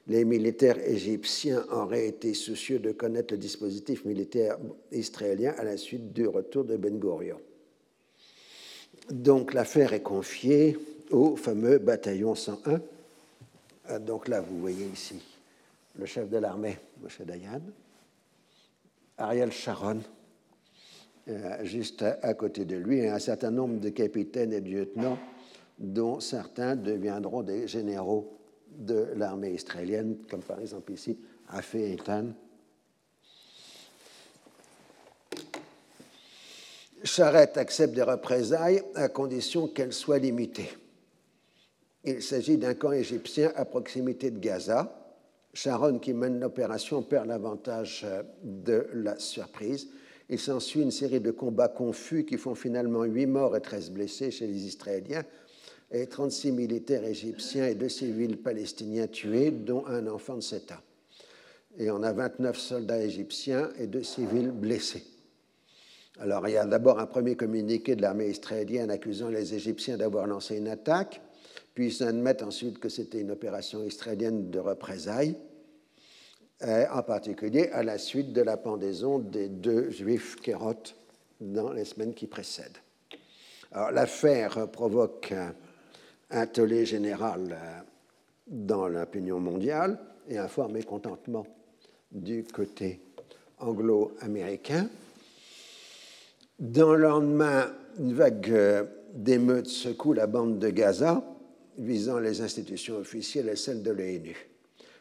Les militaires égyptiens auraient été soucieux de connaître le dispositif militaire israélien à la suite du retour de Ben Gurion. Donc l'affaire est confiée au fameux bataillon 101. Euh, donc là, vous voyez ici le chef de l'armée, M. Dayan. Ariel Sharon, euh, juste à, côté de lui, et un certain nombre de capitaines et de lieutenants, dont certains deviendront des généraux de l'armée israélienne, comme par exemple ici Afé Etan. Charette accepte des représailles à condition qu'elles soient limitées. Il s'agit d'un camp égyptien à proximité de Gaza, Sharon, qui mène l'opération, perd l'avantage euh, de la surprise. Il s'ensuit une série de combats confus qui font finalement 8 morts et 13 blessés chez les Israéliens et 36 militaires égyptiens et deux civils palestiniens tués, dont un enfant de 7 ans. Et on a 29 soldats égyptiens et deux civils blessés. Alors il y a d'abord un premier communiqué de l'armée israélienne accusant les Égyptiens d'avoir lancé une attaque puis ils admettent ensuite que c'était une opération israélienne de représailles, en particulier à la suite de la pendaison des deux juifs kérotes dans les semaines qui précèdent. L'affaire provoque un tollé général euh, dans l'opinion mondiale et un fort mécontentement du côté anglo-américain. Dans le lendemain, une vague euh, d'émeutes secoue la bande de Gaza, visant les institutions officielles et celles de l'ONU.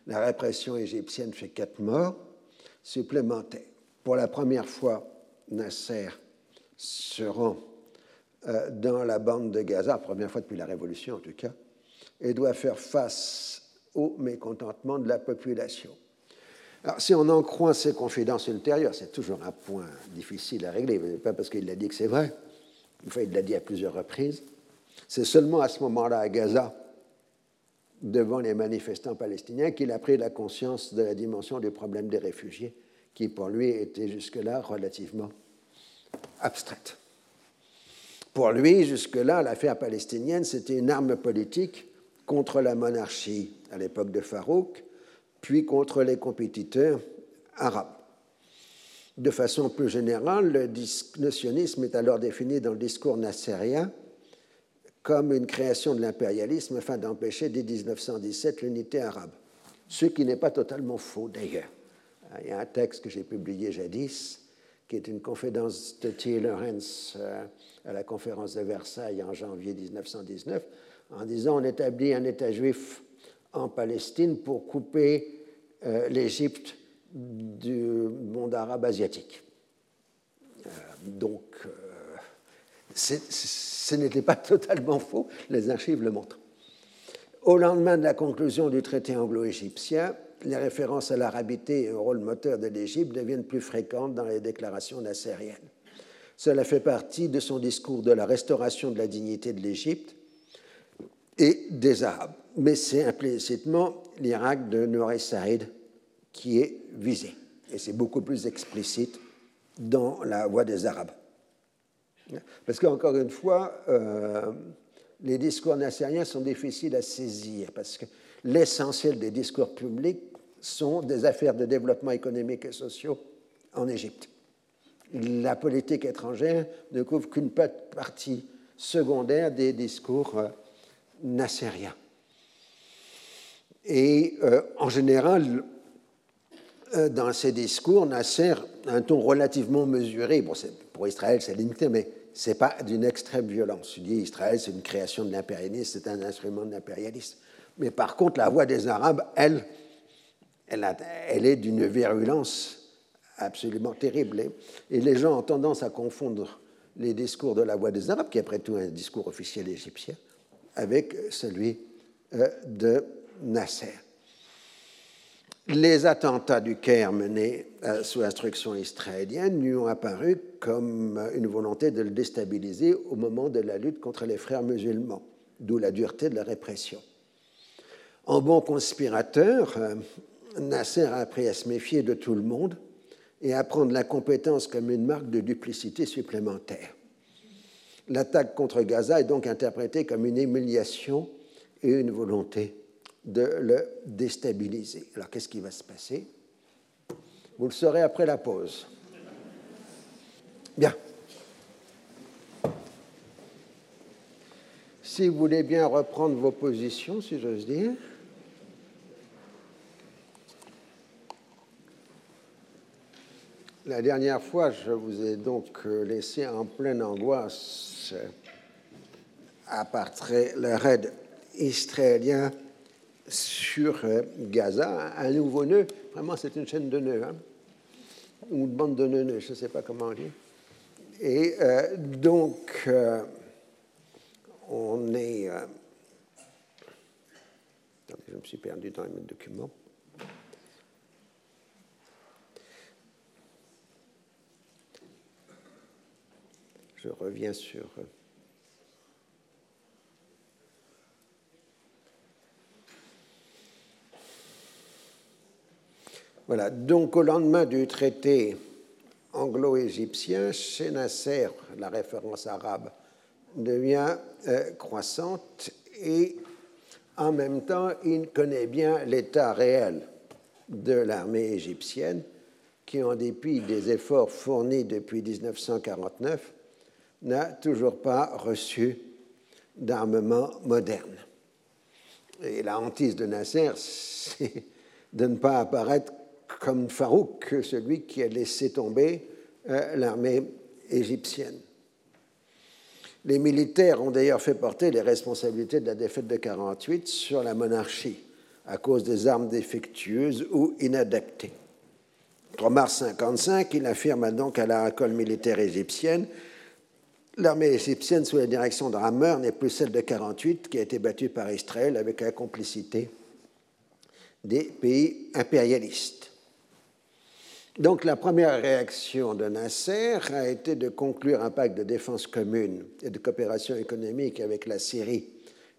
La répression égyptienne fait quatre morts supplémentaires. Pour la première fois, Nasser se rend euh, dans la bande de Gaza, première fois depuis la Révolution en tout cas, et doit faire face au mécontentement de la population. Alors, si on en croit ses confidences ultérieures, c'est toujours un point difficile à régler, pas parce qu'il l'a dit que c'est vrai, enfin, il l'a dit à plusieurs reprises. C'est seulement à ce moment-là, à Gaza, devant les manifestants palestiniens, qu'il a pris la conscience de la dimension du problème des réfugiés, qui pour lui était jusque-là relativement abstraite. Pour lui, jusque-là, l'affaire palestinienne, c'était une arme politique contre la monarchie à l'époque de Farouk, puis contre les compétiteurs arabes. De façon plus générale, le sionisme est alors défini dans le discours nassérien comme une création de l'impérialisme afin d'empêcher dès 1917 l'unité arabe. Ce qui n'est pas totalement faux d'ailleurs. Il y a un texte que j'ai publié jadis, qui est une conférence de T. Lawrence euh, à la conférence de Versailles en janvier 1919, en disant on établit un État juif en Palestine pour couper euh, l'Égypte du monde arabe asiatique. Euh, donc, euh, ce n'était pas *laughs* totalement faux, les archives le montrent. Au lendemain de la conclusion du traité anglo-égyptien, les références à l'arabité et au rôle moteur de l'Égypte deviennent plus fréquentes dans les déclarations nassériennes. Cela fait partie de son discours de la restauration de la dignité de l'Égypte et des Arabes. Mais c'est implicitement l'Irak de Nouri Saïd qui est visé. Et c'est beaucoup plus explicite dans la voix des Arabes. Parce qu'encore une fois, euh, les discours nassériens sont difficiles à saisir, parce que l'essentiel des discours publics sont des affaires de développement économique et social en Égypte. La politique étrangère ne couvre qu'une partie secondaire des discours euh, nassériens. Et euh, en général, euh, dans ses discours, Nasser a un ton relativement mesuré. Pour Israël, c'est limité, mais ce n'est pas d'une extrême violence. Il dit Israël, c'est une création de l'impérialisme, c'est un instrument de l'impérialisme. Mais par contre, la voix des Arabes, elle, elle, est d'une virulence absolument terrible. Et les gens ont tendance à confondre les discours de la voix des Arabes, qui est après tout un discours officiel égyptien, avec celui euh, de Nasser. Les attentats du Caire menés euh, sous instruction israélienne lui ont apparu comme une volonté de le déstabiliser au moment de la lutte contre les frères musulmans, d'où la dureté de la répression. En bon conspirateur, euh, Nasser a appris à se méfier de tout le monde et à prendre l'incompétence comme une marque de duplicité supplémentaire. L'attaque contre Gaza est donc interprétée comme une humiliation et une volonté de le déstabiliser. Alors qu'est-ce qui va se passer? Vous le saurez après la pause. Bien. Si vous voulez bien reprendre vos positions, si j'ose dire. La dernière fois, je vous ai donc laissé en pleine angoisse à partir le raid israélien sur euh, Gaza, un nouveau nœud. Vraiment, c'est une chaîne de nœuds, hein, ou une bande de nœuds, je ne sais pas comment on dit. Et euh, donc, euh, on est. Attendez, je me suis perdu dans mes documents. Je reviens sur. Voilà, donc au lendemain du traité anglo-égyptien, chez Nasser, la référence arabe devient euh, croissante et en même temps, il connaît bien l'état réel de l'armée égyptienne qui, en dépit des efforts fournis depuis 1949, n'a toujours pas reçu d'armement moderne. Et la hantise de Nasser, *laughs* c'est de ne pas apparaître comme Farouk, celui qui a laissé tomber euh, l'armée égyptienne. Les militaires ont d'ailleurs fait porter les responsabilités de la défaite de 1948 sur la monarchie à cause des armes défectueuses ou inadaptées. 3 mars 1955, il affirme donc à la récolte militaire égyptienne L'armée égyptienne sous la direction de Rammer n'est plus celle de 1948 qui a été battue par Israël avec la complicité des pays impérialistes. Donc la première réaction de Nasser a été de conclure un pacte de défense commune et de coopération économique avec la Syrie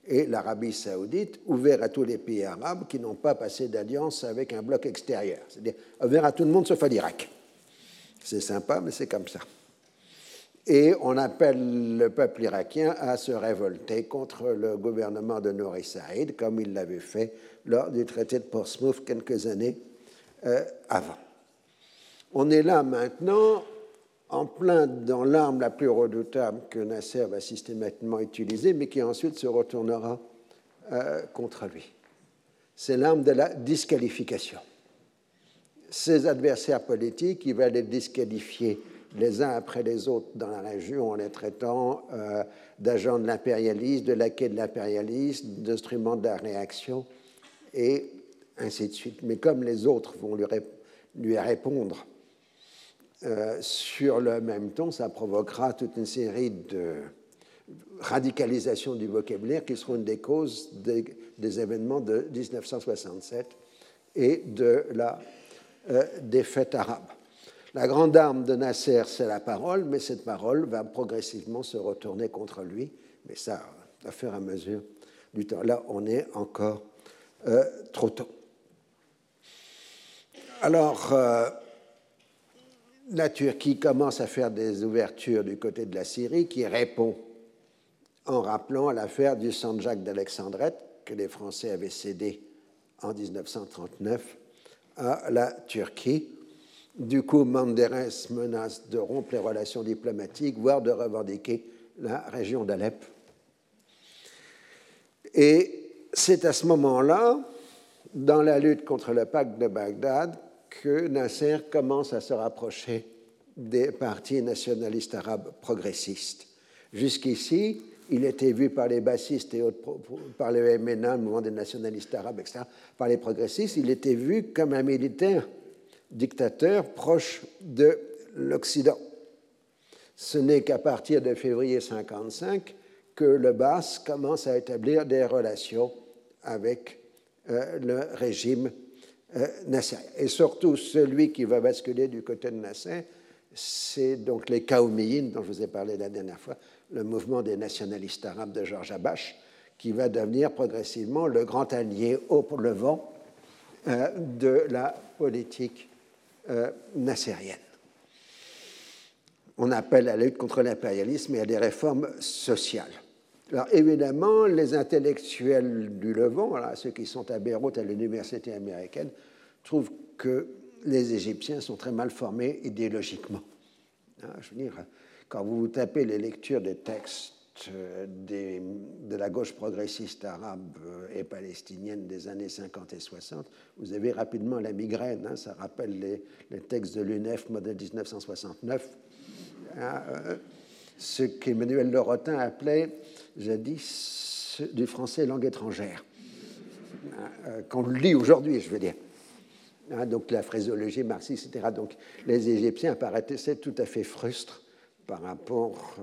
et l'Arabie saoudite, ouvert à tous les pays arabes qui n'ont pas passé d'alliance avec un bloc extérieur, c'est-à-dire ouvert à tout le monde sauf à l'Irak. C'est sympa, mais c'est comme ça. Et on appelle le peuple irakien à se révolter contre le gouvernement de Nouri Saïd, comme il l'avait fait lors du traité de Portsmouth quelques années euh, avant. On est là maintenant en plein dans l'arme la plus redoutable que Nasser va systématiquement utiliser, mais qui ensuite se retournera euh, contre lui. C'est l'arme de la disqualification. Ses adversaires politiques, il va les disqualifier les uns après les autres dans la région en les traitant euh, d'agents de l'impérialisme, de laquais de l'impérialisme, d'instruments de la réaction, et ainsi de suite. Mais comme les autres vont lui, lui répondre euh, sur le même ton, ça provoquera toute une série de radicalisations du vocabulaire qui seront une des causes des, événements de 1967 et de la euh, défaite arabe. La grande arme de Nasser, c'est la parole, mais cette parole va progressivement se retourner contre lui, mais ça, à faire à mesure du temps. Là, on est encore euh, trop tôt. Alors, euh, la Turquie commence à faire des ouvertures du côté de la Syrie qui répond en rappelant l'affaire du Saint-Jacques d'Alexandrette que les Français avaient cédé en 1939 à la Turquie du coup, Menderes menace de rompre les relations diplomatiques, voire de revendiquer la région d'Alep. Et c'est à ce moment-là, dans la lutte contre le pacte de Bagdad, que Nasser commence à se rapprocher des partis nationalistes arabes progressistes. Jusqu'ici, il était vu par les bassistes et autres, par le MNA, le mouvement des nationalistes arabes, etc., par les progressistes, il était vu comme un militaire dictateur proche de l'Occident. Ce n'est qu'à partir de février 1955 que le BAS commence à établir des relations avec euh, le régime Nasser. Et surtout, celui qui va basculer du côté de Nasser, c'est donc les Kaoumiyin, dont je vous ai parlé la dernière fois, le mouvement des nationalistes arabes de Georges Abache, qui va devenir progressivement le grand allié au levant euh, de la politique euh, nassérienne. On appelle la lutte contre l'impérialisme et à des réformes sociales. Alors évidemment, les intellectuels du Levant, ceux qui sont à Beyrouth à l'université américaine, trouvent que les Égyptiens sont très mal formés idéologiquement. Hein, je veux dire, quand vous tapez les lectures des textes euh, de la gauche progressiste arabe euh, et palestinienne des années 50 et 60, vous avez rapidement la migraine. Hein, ça rappelle les, textes de l'UNEF modèle 1969, hein, euh, ce qu'Emmanuel Lerotin appelait jadis du français langue étrangère. Hein, qu'on le lit aujourd'hui, je veux dire. donc la phraseologie marxiste, etc. Donc les Égyptiens apparaissaient tout à fait frustres par rapport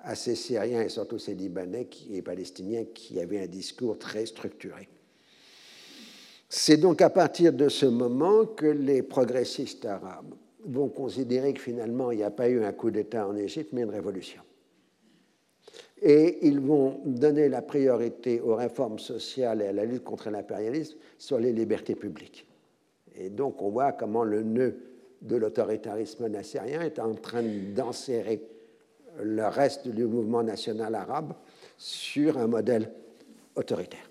à ces Syriens et surtout ces Libanais et Palestiniens qui avaient un discours très structuré. C'est donc à partir de ce moment que les progressistes arabes vont considérer que finalement il n'y a pas eu un coup d'État en Égypte, mais une révolution. Et ils vont donner la priorité aux réformes sociales et à la lutte contre l'impérialisme sur les libertés publiques. Et donc on voit comment le nœud de l'autoritarisme nassérien est en train d'enserrer le reste du mouvement national arabe sur un modèle autoritaire.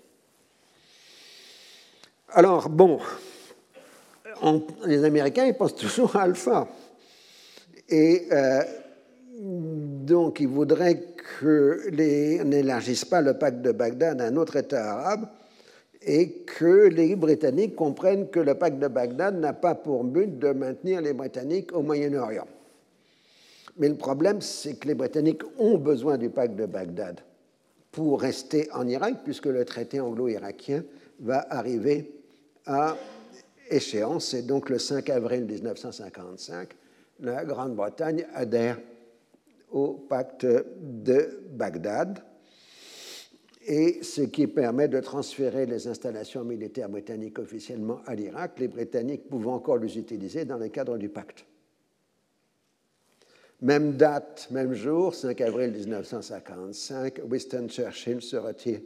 Alors, bon, les Américains, ils pensent toujours à Alpha. Et euh, donc, ils voudraient que n'élargissent pas le pacte de Bagdad à un autre État arabe et que les Britanniques comprennent que le pacte de Bagdad n'a pas pour but de maintenir les Britanniques au Moyen-Orient Mais le problème, c'est que les Britanniques ont besoin du pacte de Bagdad pour rester en Irak, puisque le traité anglo-irakien va arriver à échéance. Et donc le 5 avril 1955, la Grande-Bretagne adhère au pacte de Bagdad, et ce qui permet de transférer les installations militaires britanniques officiellement à l'Irak, les Britanniques pouvant encore les utiliser dans le cadre du pacte. Même date, même jour, 5 avril 1955, Winston Churchill se retire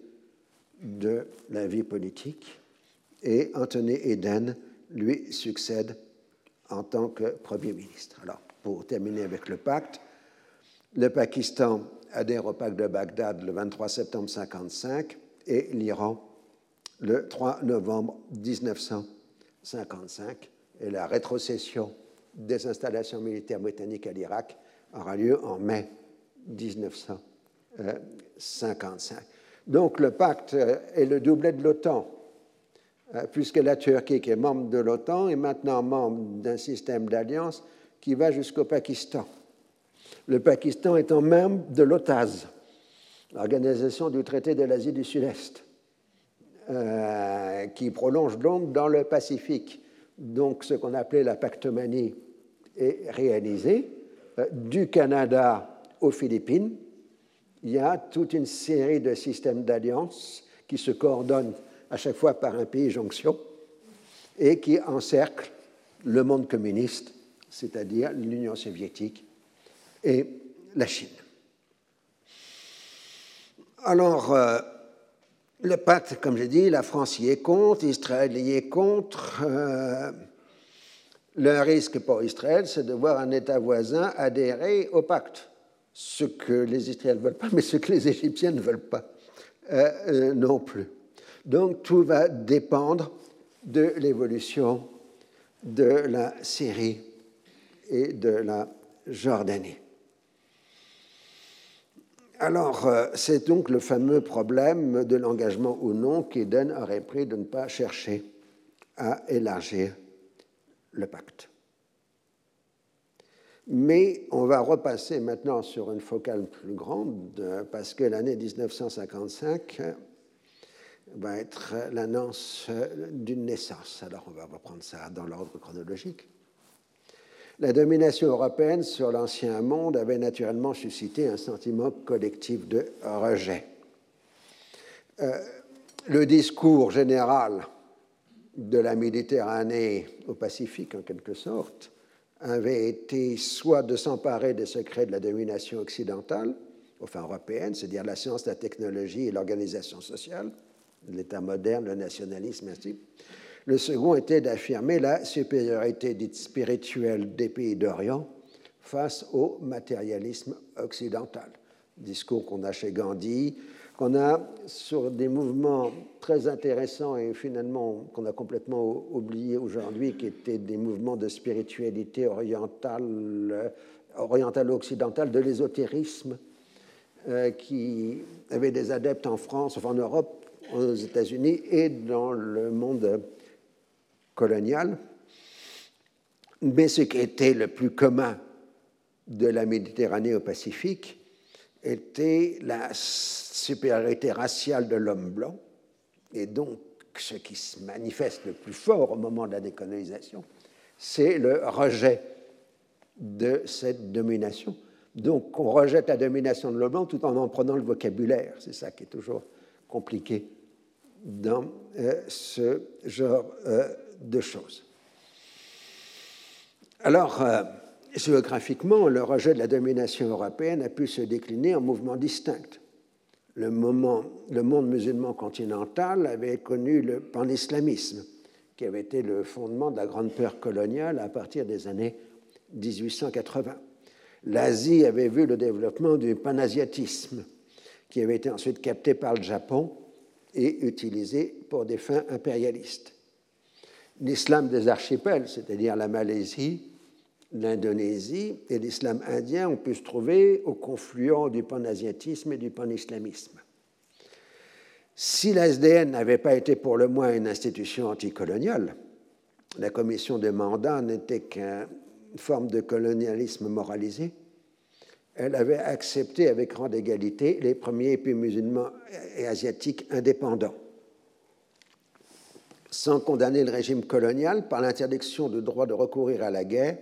de la vie politique et Anthony Eden lui succède en tant que Premier ministre. Alors, pour terminer avec le pacte, le Pakistan adhère au pacte de Bagdad le 23 septembre 1955 et l'Iran le 3 novembre 1955. Et la rétrocession des installations militaires britanniques à l'Irak aura lieu en mai 1955. Donc le pacte est le doublet de l'OTAN, euh, puisque la Turquie, qui est membre de l'OTAN, est maintenant membre d'un système d'alliance qui va jusqu'au Pakistan. Le Pakistan étant membre de l'OTAS, l'Organisation du traité de l'Asie du Sud-Est, euh, qui prolonge donc dans le Pacifique. Donc ce qu'on appelait la pactomanie est réalisé. Euh, du Canada aux Philippines, il y a toute une série de systèmes d'alliance qui se coordonnent à chaque fois par un pays jonction et qui encerclent le monde communiste, c'est-à-dire l'Union soviétique et la Chine. Alors, euh, le pacte, comme j'ai dit, la France y est contre, Israël y est contre. Euh, le risque pour Israël, c'est de voir un État voisin adhérer au pacte, ce que les Israéliens ne veulent pas, mais ce que les Égyptiens ne veulent pas euh, non plus. Donc tout va dépendre de l'évolution de la Syrie et de la Jordanie. Alors, euh, c'est donc le fameux problème de l'engagement ou non qu'Eden aurait pris de ne pas chercher à élargir le pacte. Mais on va repasser maintenant sur une focale plus grande parce que l'année 1955 va être l'annonce d'une naissance. Alors on va reprendre ça dans l'ordre chronologique. La domination européenne sur l'ancien monde avait naturellement suscité un sentiment collectif de rejet. Euh, le discours général de la Méditerranée au Pacifique, en quelque sorte, avait été soit de s'emparer des secrets de la domination occidentale, enfin européenne, c'est-à-dire la science, la technologie et l'organisation sociale, l'État moderne, le nationalisme, ainsi. Le second était d'affirmer la supériorité dite spirituelle des pays d'Orient face au matérialisme occidental. Discours qu'on a chez Gandhi, qu'on a sur des mouvements très intéressants et finalement qu'on a complètement oublié aujourd'hui, qui étaient des mouvements de spiritualité orientale, orientale-occidentale, de l'ésotérisme, euh, qui avaient des adeptes en France, enfin en Europe, aux États-Unis et dans le monde colonial. Mais ce qui était le plus commun de la Méditerranée au Pacifique était la supériorité raciale de l'homme blanc, et donc ce qui se manifeste le plus fort au moment de la décolonisation, c'est le rejet de cette domination. Donc on rejette la domination de l'homme blanc tout en en prenant le vocabulaire. C'est ça qui est toujours compliqué dans euh, ce genre euh, de choses. Alors, euh, géographiquement, le rejet de la domination européenne a pu se décliner en mouvements distincts. Le, le monde musulman continental avait connu le panislamisme, qui avait été le fondement de la grande peur coloniale à partir des années 1880. L'Asie avait vu le développement du panasiatisme, qui avait été ensuite capté par le Japon et utilisé pour des fins impérialistes. L'islam des archipels, c'est-à-dire la Malaisie, l'Indonésie et l'islam indien ont pu se trouver au confluent du panasiatisme et du panislamisme. Si la SDN n'avait pas été pour le moins une institution anticoloniale, la commission de mandat n'était qu'une forme de colonialisme moralisé, elle avait accepté avec grande égalité les premiers pays musulmans et asiatiques indépendants. Sans condamner le régime colonial par l'interdiction du droit de recourir à la guerre,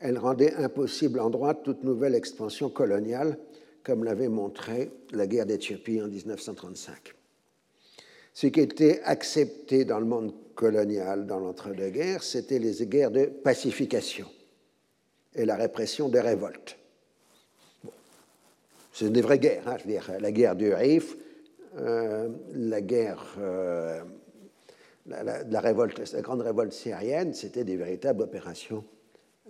elle rendait impossible en droit toute nouvelle expansion coloniale, comme l'avait montré la guerre d'Éthiopie en 1935. Ce qui était accepté dans le monde colonial dans l'entre-deux-guerres, c'était les guerres de pacification et la répression des révoltes. C'est des vraies guerres, hein, je veux dire, la guerre du Rif, euh, la guerre, euh, la, grande révolte syrienne, c'était des véritables opérations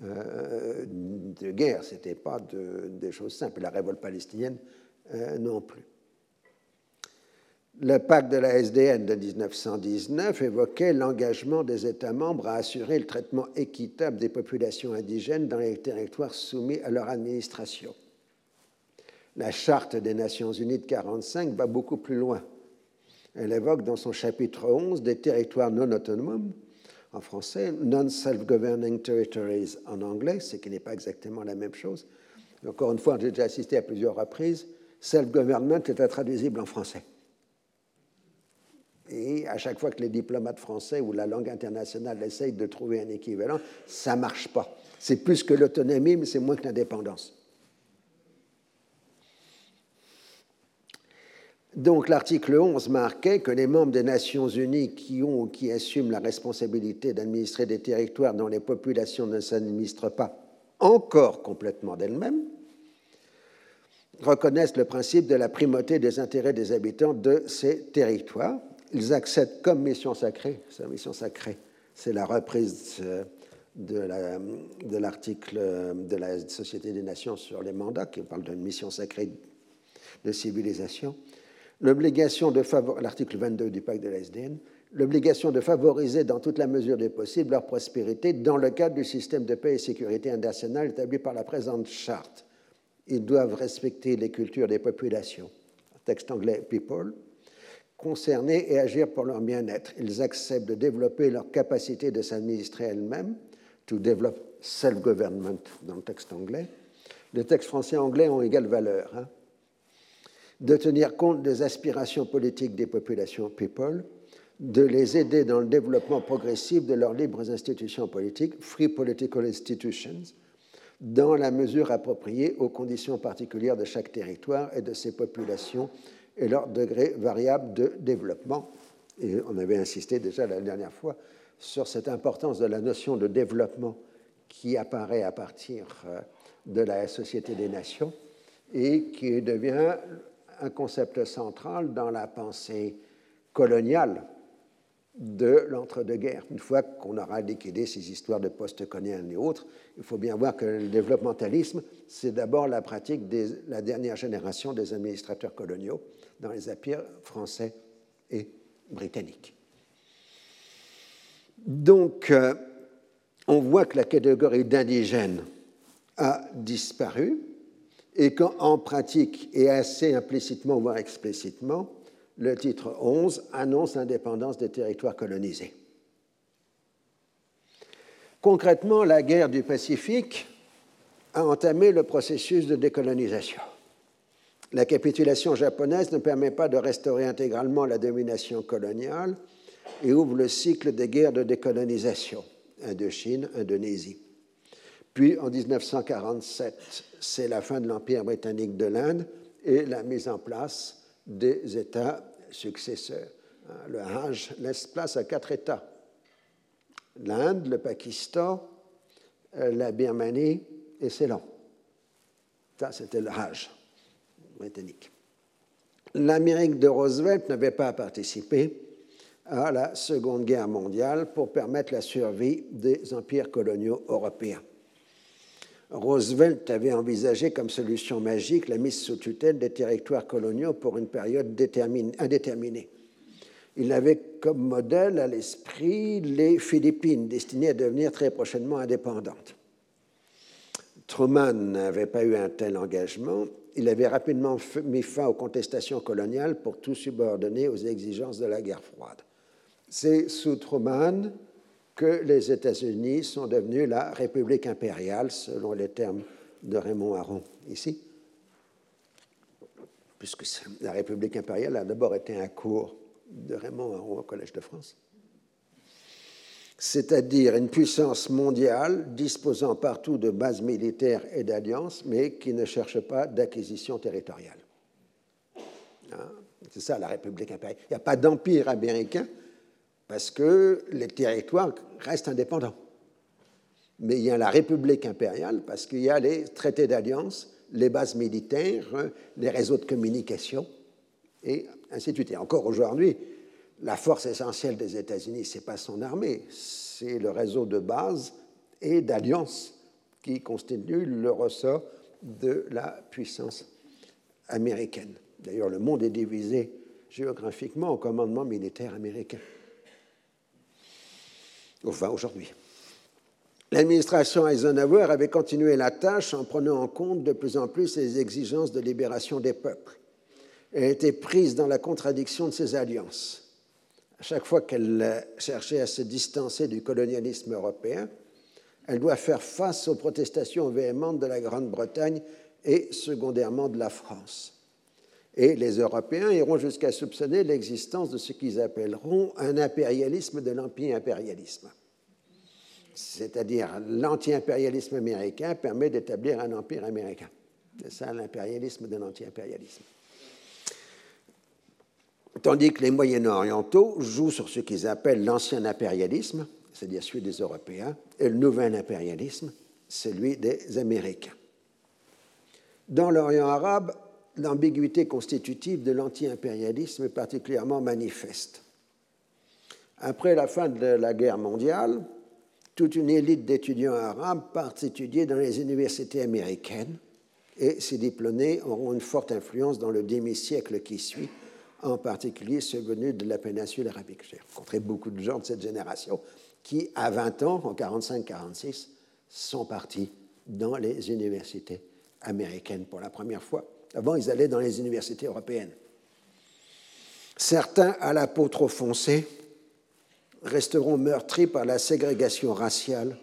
euh, de guerre, ce n'était pas des choses simples. La révolte palestinienne non plus. Le pacte de la SDN de 1919 évoquait l'engagement des États membres à assurer le traitement équitable des populations indigènes dans les territoires soumis à leur administration. La Charte des Nations Unies de 1945 va beaucoup plus loin. Elle évoque dans son chapitre 11 des territoires non autonomes, en français, non-self-governing territories en anglais, ce qui n'est pas exactement la même chose. Encore une fois, j'ai déjà assisté à plusieurs reprises, self-government est intraduisible en français. Et à chaque fois que les diplomates français ou la langue internationale essayent de trouver un équivalent, ça ne marche pas. C'est plus que l'autonomie, mais c'est moins que l'indépendance. Donc l'article 11 marquait que les membres des Nations Unies qui ont ou qui assument la responsabilité d'administrer des territoires dont les populations ne s'administrent pas encore complètement d'elles-mêmes reconnaissent le principe de la primauté des intérêts des habitants de ces territoires. Ils acceptent comme mission sacrée, sa mission sacrée, c'est la reprise euh, de l'article euh, de, la Société des Nations sur les mandats, qui parle d'une mission sacrée de civilisation, l'obligation de l'article 22 du pacte de l'obligation de favoriser dans toute la mesure des possibles leur prospérité dans le cadre du système de paix et sécurité internationale établi par la présente charte. Ils doivent respecter les cultures des populations. Texte anglais People concernés et agir pour leur bien-être. Ils acceptent de développer leur capacité de s'administrer elles-mêmes, to develop self-government dans le texte anglais. Les textes français et anglais ont égale valeur. Hein. De tenir compte des aspirations politiques des populations people, de les aider dans le développement progressif de leurs libres institutions politiques, free political institutions, dans la mesure appropriée aux conditions particulières de chaque territoire et de ses populations et leur degré variable de développement. Et on avait insisté déjà la dernière fois sur cette importance de la notion de développement qui apparaît à partir euh, de la Société des Nations et qui devient un concept central dans la pensée coloniale de l'entre-deux-guerres. Une fois qu'on aura liquidé ces histoires de post-coloniales et autres, il faut bien voir que le développementalisme, c'est d'abord la pratique de la dernière génération des administrateurs coloniaux dans les empires français et britanniques. Donc, euh, on voit que la catégorie d'indigène a disparu et qu'en pratique, et assez implicitement, voire explicitement, le titre 11 annonce l'indépendance des territoires colonisés. Concrètement, la guerre du Pacifique a entamé le processus de décolonisation. La capitulation japonaise ne permet pas de restaurer intégralement la domination coloniale et ouvre le cycle des guerres de décolonisation, Indochine, Indonésie. Puis en 1947, c'est la fin de l'Empire britannique de l'Inde et la mise en place des États successeurs. Le Hajj laisse place à quatre États. L'Inde, le Pakistan, euh, la Birmanie et Ceylan. Ça, c'était le Hajj britannique. L'Amérique de Roosevelt n'avait pas participé à la Seconde Guerre mondiale pour permettre la survie des empires coloniaux européens. Roosevelt avait envisagé comme solution magique la mise sous tutelle des territoires coloniaux pour une période indéterminée. Il avait comme modèle à l'esprit les Philippines, destinées à devenir très prochainement indépendantes. Truman n'avait pas eu un tel engagement. Il avait rapidement mis fin aux contestations coloniales pour tout subordonner aux exigences de la guerre froide. C'est sous Truman que les États-Unis sont devenus la République impériale, selon les termes de Raymond Aron ici, puisque la République impériale a d'abord été un cours de Raymond Aron au Collège de France, c'est-à-dire une puissance mondiale disposant partout de bases militaires et d'alliances, mais qui ne cherche pas d'acquisition territoriale. Hein, c'est ça la République impériale. Il n'y a pas d'empire américain parce que les territoires restent indépendants. Mais il y a la République impériale parce qu'il y a les traités d'alliance, les bases militaires, les réseaux de communication, et ainsi de suite. Et encore aujourd'hui, la force essentielle des États-Unis, ce n'est pas son armée, c'est le réseau de bases et d'alliances qui constitue le ressort de la puissance américaine. D'ailleurs, le monde est divisé géographiquement au commandement militaire américain. Enfin, aujourd'hui. L'administration Eisenhower avait continué la tâche en prenant en compte de plus en plus les exigences de libération des peuples. Elle était prise dans la contradiction de ses alliances. À chaque fois qu'elle cherchait à se distancer du colonialisme européen, elle doit faire face aux protestations véhémentes de la Grande-Bretagne et secondairement de la France. Et les Européens iront jusqu'à soupçonner l'existence de ce qu'ils appelleront un impérialisme de l'anti-impérialisme. C'est-à-dire l'anti-impérialisme américain permet d'établir un empire américain. C'est ça l'impérialisme de l'anti-impérialisme. Tandis que les Moyen-Orientaux jouent sur ce qu'ils appellent l'ancien impérialisme, c'est-à-dire celui des Européens, et le nouvel impérialisme, celui des Américains. Dans l'Orient arabe, l'ambiguïté constitutive de l'anti-impérialisme est particulièrement manifeste. Après la fin de la guerre mondiale, toute une élite d'étudiants arabes part étudier dans les universités américaines et ces diplômés auront une forte influence dans le demi-siècle qui suit, en particulier ceux venus de la péninsule arabique. J'ai rencontré beaucoup de gens de cette génération qui, à 20 ans, en 45-46, sont partis dans les universités américaines pour la première fois. Avant, ils allaient dans les universités européennes. Certains, à la peau trop foncée, resteront meurtris par la ségrégation raciale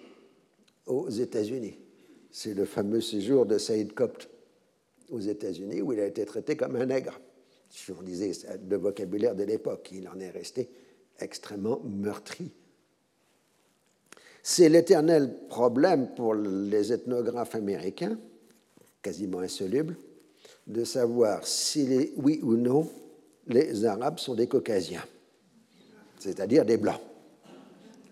aux États-Unis. C'est le fameux séjour de Saïd Kopt aux États-Unis où il a été traité comme un nègre. Si on disait le vocabulaire de l'époque, il en est resté extrêmement meurtri. C'est l'éternel problème pour les ethnographes américains, quasiment insoluble, de savoir si, oui ou non, les Arabes sont des Caucasiens, c'est-à-dire des Blancs.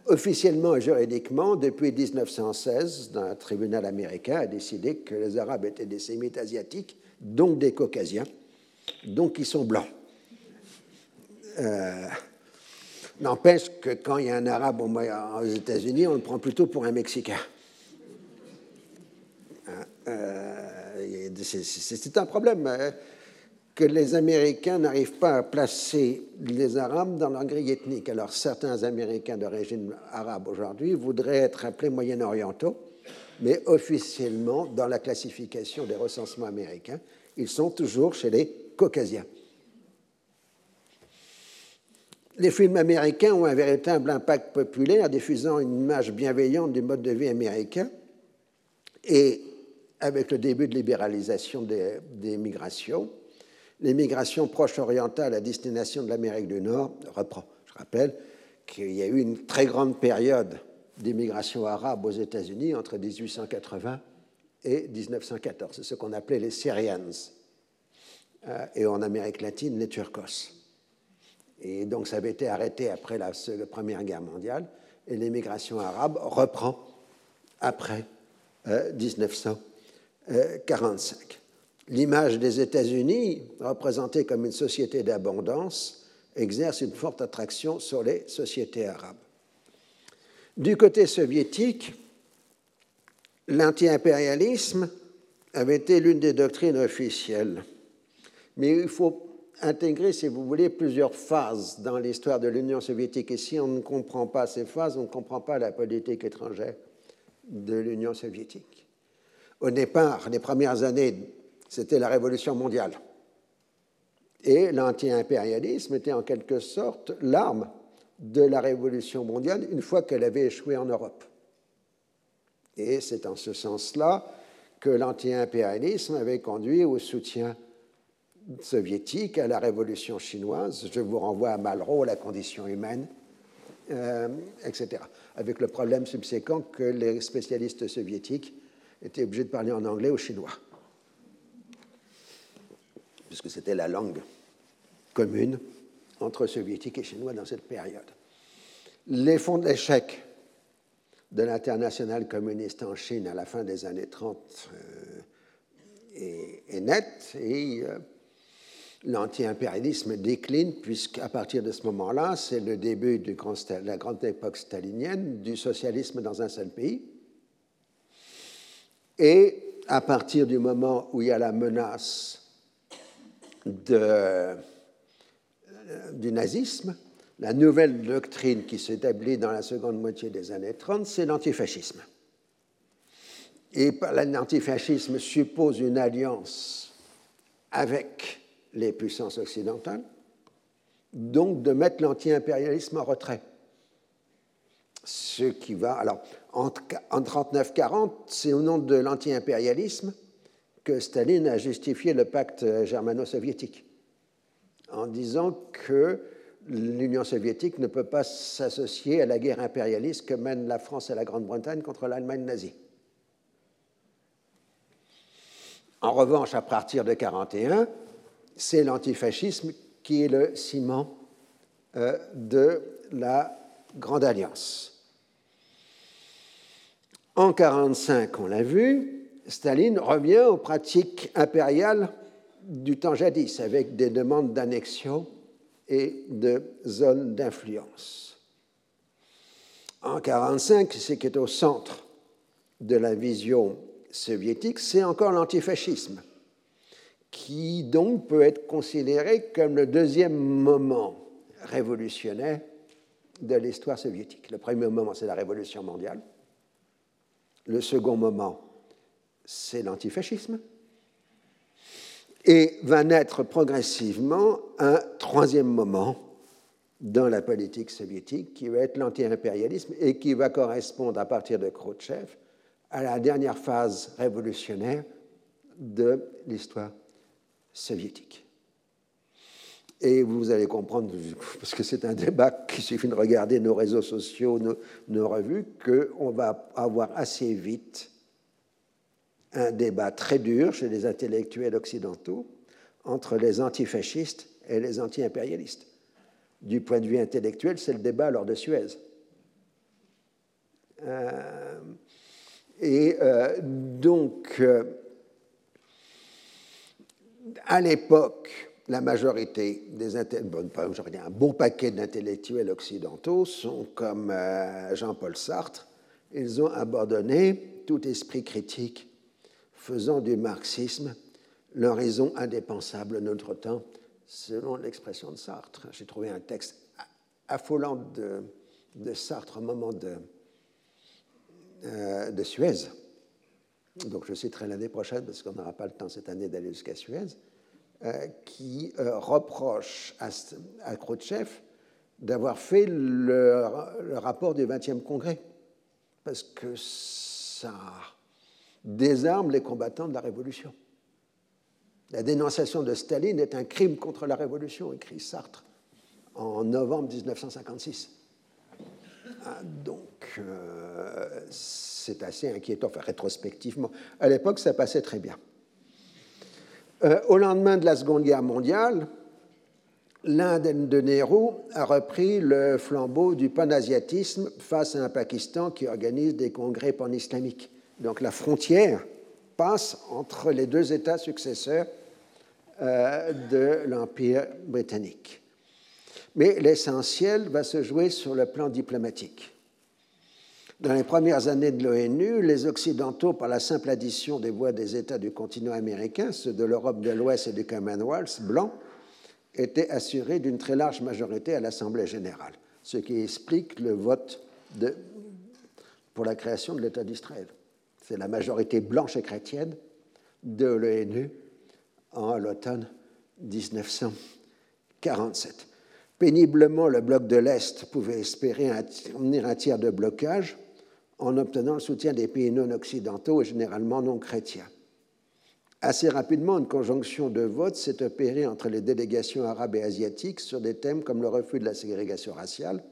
Officiellement et juridiquement, depuis 1916, un tribunal américain a décidé que les Arabes étaient des sémites asiatiques, donc des Caucasiens, donc ils sont blancs. Euh, n'empêche que quand il y a un Arabe aux États-Unis, on le prend plutôt pour un Mexicain. Hein, euh, c'est un problème euh, que les Américains n'arrivent pas à placer les Arabes dans leur grille ethnique. Alors certains Américains d'origine arabe aujourd'hui voudraient être appelés moyen-orientaux, mais officiellement, dans la classification des recensements américains, ils sont toujours chez les caucasiens. Les films américains ont un véritable impact populaire, diffusant une image bienveillante du mode de vie américain et avec le début de libéralisation des, migrations, l'immigration proche-orientale à destination de l'Amérique du Nord reprend. Je rappelle qu'il y a eu une très grande période d'immigration arabe aux États-Unis entre 1880 et 1914. C'est ce qu'on appelait les Syrians. Euh, et en Amérique latine, les Turcos. Et donc ça avait été arrêté après la, Première Guerre mondiale et l'immigration arabe reprend après euh, 1914. 45. Euh, L'image des États-Unis, représentée comme une société d'abondance, exerce une forte attraction sur les sociétés arabes. Du côté soviétique, l'anti-impérialisme avait été l'une des doctrines officielles. Mais il faut intégrer, si vous voulez, plusieurs phases dans l'histoire de l'Union soviétique. Et si on ne comprend pas ces phases, on ne comprend pas la politique étrangère de l'Union soviétique. Au départ, les premières années, c'était la révolution mondiale. Et l'anti-impérialisme était en quelque sorte l'arme de la révolution mondiale une fois qu'elle avait échoué en Europe. Et c'est en ce sens-là que l'anti-impérialisme avait conduit au soutien soviétique à la révolution chinoise. Je vous renvoie à Malraux, la condition humaine, euh, etc. Avec le problème subséquent que les spécialistes soviétiques étaient obligés de parler en anglais aux Chinois, puisque c'était la langue commune entre soviétiques et chinois dans cette période. Les fonds d'échec de l'international communiste en Chine à la fin des années 30 euh, est, net et euh, l'anti-impérialisme décline puisqu'à partir de ce moment-là, c'est le début de la grande époque stalinienne du socialisme dans un seul pays. Et à partir du moment où il y a la menace de, du nazisme, la nouvelle doctrine qui s'établit dans la seconde moitié des années 30, c'est l'antifascisme. Et l'antifascisme suppose une alliance avec les puissances occidentales, donc de mettre l'anti-impérialisme en retrait. Ce qui va. Alors, en 1939-40, c'est au nom de l'anti-impérialisme que Staline a justifié le pacte germano-soviétique, en disant que l'Union soviétique ne peut pas s'associer à la guerre impérialiste que mènent la France et la Grande-Bretagne contre l'Allemagne nazie. En revanche, à partir de 1941, c'est l'antifascisme qui est le ciment euh, de la Grande Alliance. En 1945, on l'a vu, Staline revient aux pratiques impériales du temps jadis, avec des demandes d'annexion et de zones d'influence. En 1945, ce qui est au centre de la vision soviétique, c'est encore l'antifascisme qui donc peut être considéré comme le deuxième moment révolutionnaire de l'histoire soviétique. Le premier moment, c'est la révolution mondiale. Le second moment, c'est l'antifascisme. Et va naître progressivement un troisième moment dans la politique soviétique qui va être l'anti-impérialisme et qui va correspondre à partir de Khrouchtchev à la dernière phase révolutionnaire de l'histoire soviétique. Et vous allez comprendre, parce que c'est un débat qu'il suffit de regarder nos réseaux sociaux, nos, nos revues, qu'on va avoir assez vite un débat très dur chez les intellectuels occidentaux entre les antifascistes et les anti-impérialistes. Du point de vue intellectuel, c'est le débat lors de Suez. Euh, et euh, donc, euh, à l'époque, la majorité des un bon paquet d'intellectuels occidentaux sont comme euh, Jean-Paul Sartre. Ils ont abandonné tout esprit critique, faisant du marxisme l'horizon indépensable de notre temps, selon l'expression de Sartre. J'ai trouvé un texte affolant de, Sartre au moment de, euh, de Suez donc je citerai l'année prochaine parce qu'on n'aura pas le temps cette année d'aller jusqu'à Suez, qui euh, reproche à, à Khrouchtchev d'avoir fait le, rapport du 20e congrès, parce que ça désarme les combattants de la Révolution. La dénonciation de Staline est un crime contre la Révolution, écrit Sartre en novembre 1956. Ah, donc, euh, c'est assez inquiétant, enfin rétrospectivement. À l'époque, ça passait très bien. Euh, au lendemain de la Seconde Guerre mondiale, l'Inde de Nehru a repris le flambeau du panasiatisme face à un Pakistan qui organise des congrès pan-islamiques. Donc la frontière passe entre les deux États successeurs euh, de l'Empire britannique. Mais l'essentiel va se jouer sur le plan diplomatique. Dans les premières années de l'ONU, les Occidentaux, par la simple addition des voix des États du continent américain, ceux de l'Europe de l'Ouest et du Commonwealth blanc, étaient assurés d'une très large majorité à l'Assemblée générale, ce qui explique le vote pour la création de l'État d'Israël. C'est la majorité blanche et chrétienne de l'ONU en l'automne 1947. Péniblement, le bloc de l'Est pouvait espérer un, un tiers de blocage en obtenant le soutien des pays non occidentaux et généralement non chrétiens. Assez rapidement, une conjonction de votes s'est opérée entre les délégations arabes et asiatiques sur des thèmes comme le refus de la ségrégation raciale.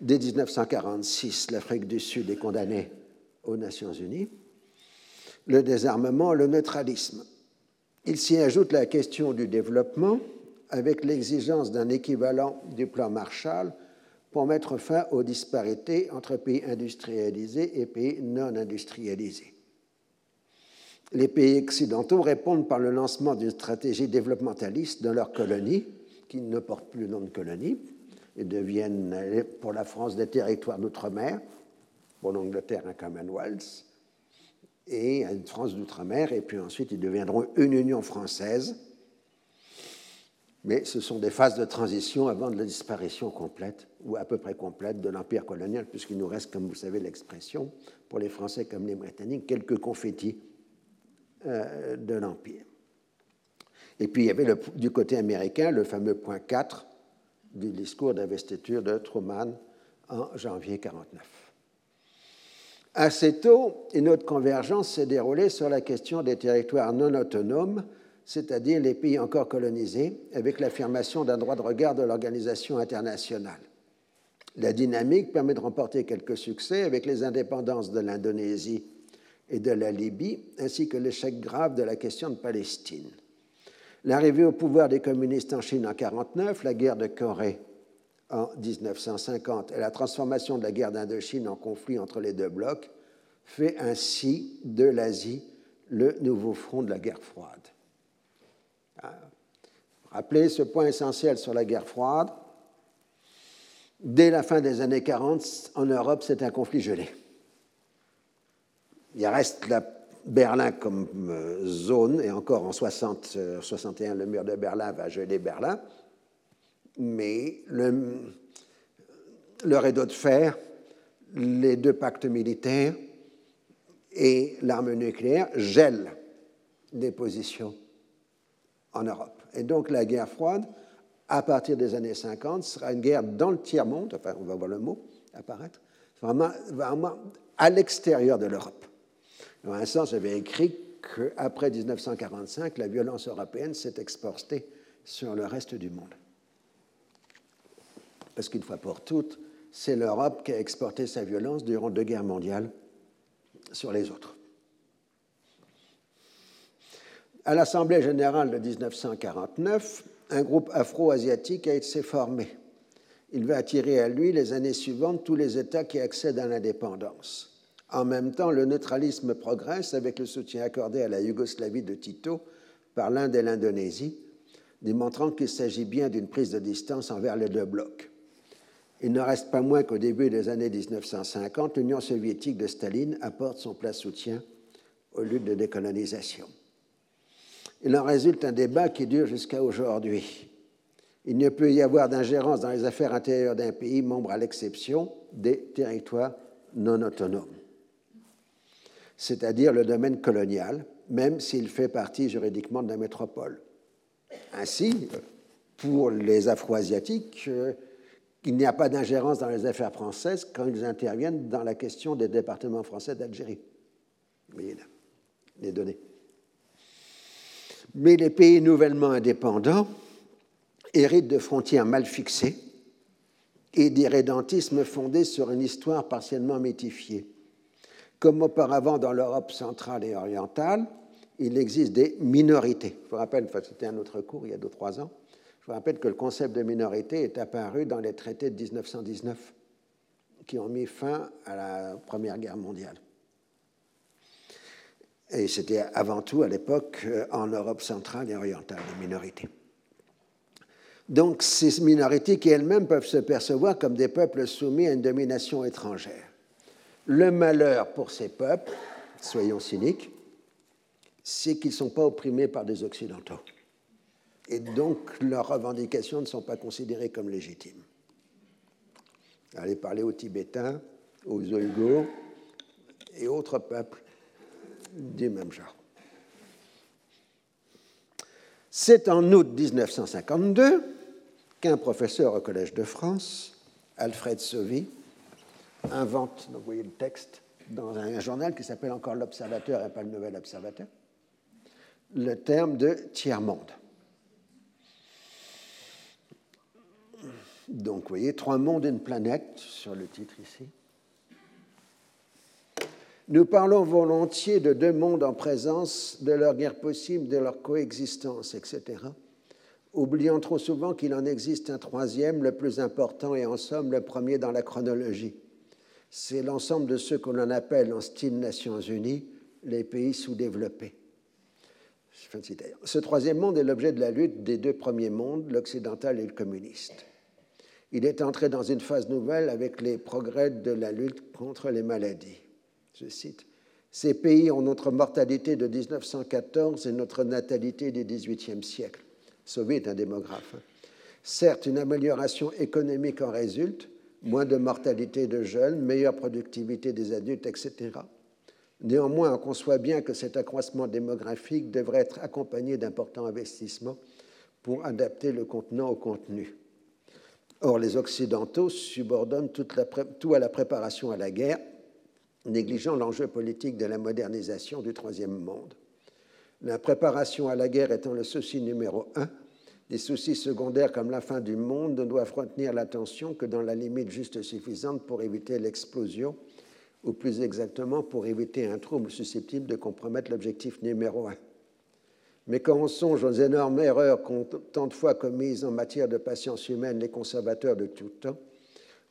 Dès 1946, l'Afrique du Sud est condamnée aux Nations Unies. Le désarmement, le neutralisme. Il s'y ajoute la question du développement avec l'exigence d'un équivalent du plan Marshall pour mettre fin aux disparités entre pays industrialisés et pays non industrialisés. Les pays occidentaux répondent par le lancement d'une stratégie développementaliste dans leurs colonies, qui ne portent plus le nom de colonies, et deviennent pour la France des territoires d'outre-mer, pour l'Angleterre un Commonwealth, et une France d'outre-mer, et puis ensuite ils deviendront une Union française. Mais ce sont des phases de transition avant de la disparition complète, ou à peu près complète, de l'empire colonial, puisqu'il nous reste, comme vous savez l'expression, pour les Français comme les Britanniques, quelques confettis euh, de l'Empire. Et puis il y avait du côté américain le fameux point 4 du discours d'investiture de Truman en janvier 1949. Assez tôt, une autre convergence s'est déroulée sur la question des territoires non autonomes, c'est-à-dire les pays encore colonisés, avec l'affirmation d'un droit de regard de l'organisation internationale. La dynamique permet de remporter quelques succès avec les indépendances de l'Indonésie et de la Libye, ainsi que l'échec grave de la question de Palestine. L'arrivée au pouvoir des communistes en Chine en 1949, la guerre de Corée en 1950 et la transformation de la guerre d'Indochine en conflit entre les deux blocs fait ainsi de l'Asie le nouveau front de la guerre froide. Rappelez ce point essentiel sur la guerre froide. Dès la fin des années 40, en Europe, c'est un conflit gelé. Il reste Berlin comme euh, zone, et encore en 60, 61, euh, le mur de Berlin va geler Berlin, mais le, le rideau de fer, les deux pactes militaires et l'arme nucléaire gèlent des positions en Europe. Et donc la guerre froide, à partir des années 50, sera une guerre dans le tiers-monde, enfin on va voir le mot apparaître, vraiment, vraiment à l'extérieur de l'Europe. Dans un sens, j'avais écrit qu'après 1945, la violence européenne s'est exportée sur le reste du monde. Parce qu'une fois pour toutes, c'est l'Europe qui a exporté sa violence durant deux guerres mondiales sur les autres. À l'Assemblée générale de 1949, un groupe afro-asiatique a été formé. Il va attirer à lui les années suivantes tous les États qui accèdent à l'indépendance. En même temps, le neutralisme progresse avec le soutien accordé à la Yougoslavie de Tito par l'Inde et l'Indonésie, démontrant qu'il s'agit bien d'une prise de distance envers les deux blocs. Il ne reste pas moins qu'au début des années 1950, l'Union soviétique de Staline apporte son plein soutien aux luttes de décolonisation. Il en résulte un débat qui dure jusqu'à aujourd'hui. Il ne peut y avoir d'ingérence dans les affaires intérieures d'un pays membre à l'exception des territoires non autonomes c'est-à-dire le domaine colonial, même s'il fait partie juridiquement de la métropole. Ainsi, pour les Afro-Asiatiques, euh, il n'y a pas d'ingérence dans les affaires françaises quand ils interviennent dans la question des départements français d'Algérie. voyez les données. Mais les pays nouvellement indépendants héritent de frontières mal fixées et d'irrédentisme fondé sur une histoire partiellement mythifiée. Comme auparavant dans l'Europe centrale et orientale, il existe des minorités. Je vous rappelle, c'était un autre cours il y a 2-3 ans, je vous rappelle que le concept de minorité est apparu dans les traités de 1919 qui ont mis fin à la Première Guerre mondiale. Et c'était avant tout à l'époque euh, en Europe centrale et orientale, les minorités. Donc ces minorités qui elles-mêmes peuvent se percevoir comme des peuples soumis à une domination étrangère. Le malheur pour ces peuples, soyons cyniques, c'est qu'ils ne sont pas opprimés par des Occidentaux. Et donc leurs revendications ne sont pas considérées comme légitimes. Allez parler aux Tibétains, aux Ouïghours et autres peuples du même genre. C'est en août 1952 qu'un professeur au Collège de France, Alfred Sauvy, invente, donc vous voyez le texte, dans un journal qui s'appelle encore l'Observateur et pas le Nouvel Observateur, le terme de tiers-monde. Donc, vous voyez, trois mondes, une planète, sur le titre ici. Nous parlons volontiers de deux mondes en présence, de leur guerre possible, de leur coexistence, etc., oubliant trop souvent qu'il en existe un troisième, le plus important et en somme le premier dans la chronologie. C'est l'ensemble de ceux qu'on en appelle en style Nations Unies les pays sous-développés. Ce troisième monde est l'objet de la lutte des deux premiers mondes, l'occidental et le communiste. Il est entré dans une phase nouvelle avec les progrès de la lutte contre les maladies. Je cite Ces pays ont notre mortalité de 1914 et notre natalité du XVIIIe siècle. Sauvé est un démographe. Certes, une amélioration économique en résulte, moins de mortalité de jeunes, meilleure productivité des adultes, etc. Néanmoins, on conçoit bien que cet accroissement démographique devrait être accompagné d'importants investissements pour adapter le contenant au contenu. Or, les Occidentaux subordonnent tout à la préparation à la guerre, négligeant l'enjeu politique de la modernisation du troisième monde. La préparation à la guerre étant le souci numéro un, des soucis secondaires comme la fin du monde ne doivent retenir l'attention que dans la limite juste suffisante pour éviter l'explosion, ou plus exactement pour éviter un trouble susceptible de compromettre l'objectif numéro un. Mais quand on songe aux énormes erreurs qu'ont tant de fois commises en matière de patience humaine les conservateurs de tout temps,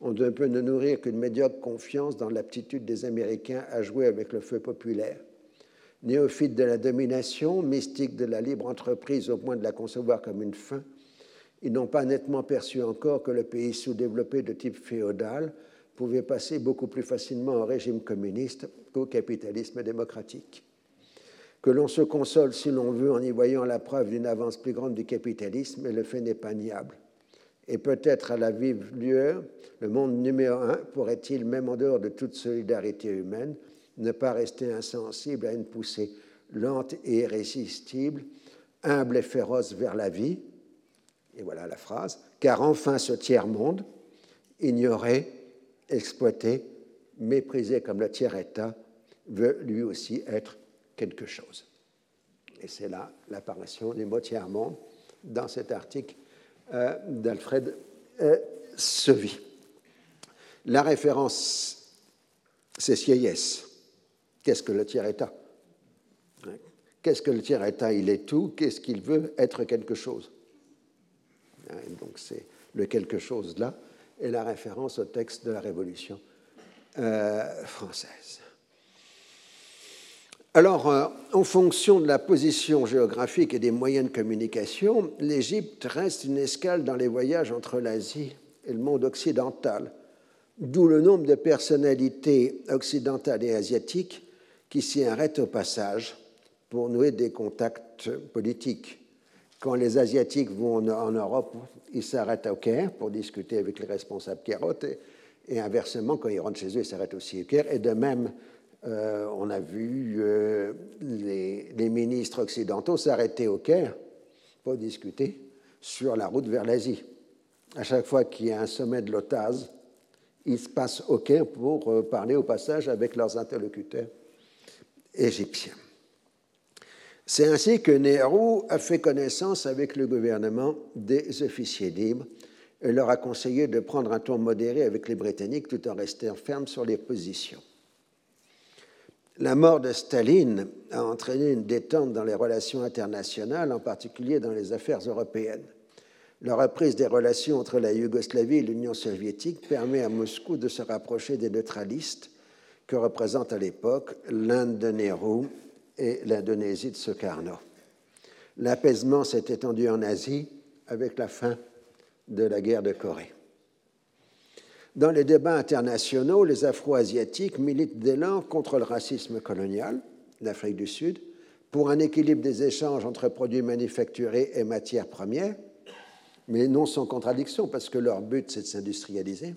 on ne peut ne nourrir qu'une médiocre confiance dans l'aptitude des Américains à jouer avec le feu populaire. Néophytes de la domination, mystiques de la libre entreprise au point de la concevoir comme une fin, ils n'ont pas nettement perçu encore que le pays sous-développé de type féodal pouvait passer beaucoup plus facilement au régime communiste qu'au capitalisme démocratique que l'on se console si l'on veut en y voyant la preuve d'une avance plus grande du capitalisme, mais le fait n'est pas niable. Et peut-être à la vive lueur, le monde numéro un pourrait-il, même en dehors de toute solidarité humaine, ne pas rester insensible à une poussée lente et irrésistible, humble et féroce vers la vie, et voilà la phrase, car enfin ce tiers-monde, ignoré, exploité, méprisé comme le tiers-État, veut lui aussi être quelque chose. Et c'est là l'apparition du mot tiers-monde dans cet article d'Alfred euh, Sevy. La référence, c'est Sieyès. Qu'est-ce que le tiers-État? Qu'est-ce que le tiers-État Il est tout? Qu'est-ce qu'il veut Être quelque chose? Donc c'est le quelque chose là et la référence au texte de la Révolution euh, française. Alors, euh, en fonction de la position géographique et des moyens de communication, l'Égypte reste une escale dans les voyages entre l'Asie et le monde occidental, d'où le nombre de personnalités occidentales et asiatiques qui s'y arrêtent au passage pour nouer des contacts politiques. Quand les Asiatiques vont en Europe, ils s'arrêtent au Caire pour discuter avec les responsables cairotes, et, inversement, quand ils rentrent chez eux, ils s'arrêtent aussi au Caire, et de même euh, on a vu euh, les, ministres occidentaux s'arrêter au Caire pour discuter sur la route vers l'Asie. À chaque fois qu'il y a un sommet de l'OTAS, ils se passent au Caire pour euh, parler au passage avec leurs interlocuteurs égyptiens. C'est ainsi que Nehru a fait connaissance avec le gouvernement des officiers libres et leur a conseillé de prendre un ton modéré avec les Britanniques tout en restant ferme sur les positions. La mort de Staline a entraîné une détente dans les relations internationales, en particulier dans les affaires européennes. La reprise des relations entre la Yougoslavie et l'Union soviétique permet à Moscou de se rapprocher des neutralistes que représentent à l'époque l'Inde de Nehru et l'Indonésie de Sukarno. L'apaisement s'est étendu en Asie avec la fin de la guerre de Corée. Dans les débats internationaux, les Afro-Asiatiques militent dès lors contre le racisme colonial d'Afrique du Sud, pour un équilibre des échanges entre produits manufacturés et matières premières, mais non sans contradiction, parce que leur but, c'est de s'industrialiser,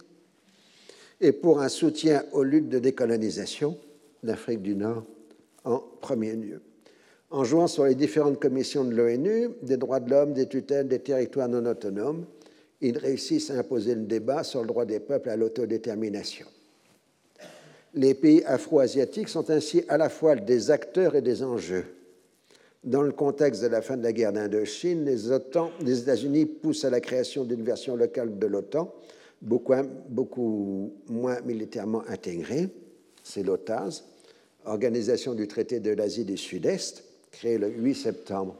et pour un soutien aux luttes de décolonisation d'Afrique du Nord en premier lieu. En jouant sur les différentes commissions de l'ONU, des droits de l'homme, des tutelles, des territoires non autonomes, ils réussissent à imposer le débat sur le droit des peuples à l'autodétermination. Les pays afro-asiatiques sont ainsi à la fois des acteurs et des enjeux. Dans le contexte de la fin de la guerre d'Indochine, les, États-Unis poussent à la création d'une version locale de l'OTAN, beaucoup, beaucoup, moins militairement intégrée. C'est l'OTAS, Organisation du traité de l'Asie du Sud-Est, créée le 8 septembre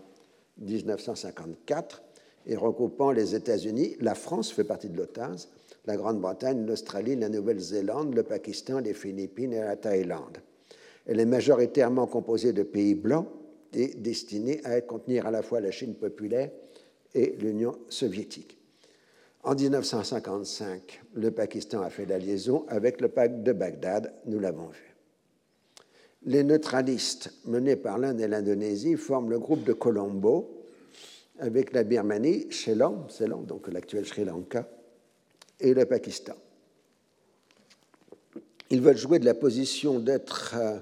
1954 et regroupant les États-Unis, la France fait partie de l'OTAS, la Grande-Bretagne, l'Australie, la Nouvelle-Zélande, le Pakistan, les Philippines et la Thaïlande. Elle est majoritairement composée de pays blancs et destinée à contenir à la fois la Chine populaire et l'Union soviétique. En 1955, le Pakistan a fait la liaison avec le pacte de Bagdad, nous l'avons vu. Les neutralistes menés par l'Inde et l'Indonésie forment le groupe de Colombo avec la Birmanie, Ceylon, Ceylon donc l'actuel Sri Lanka, et le Pakistan. Ils veulent jouer de la position d'être euh,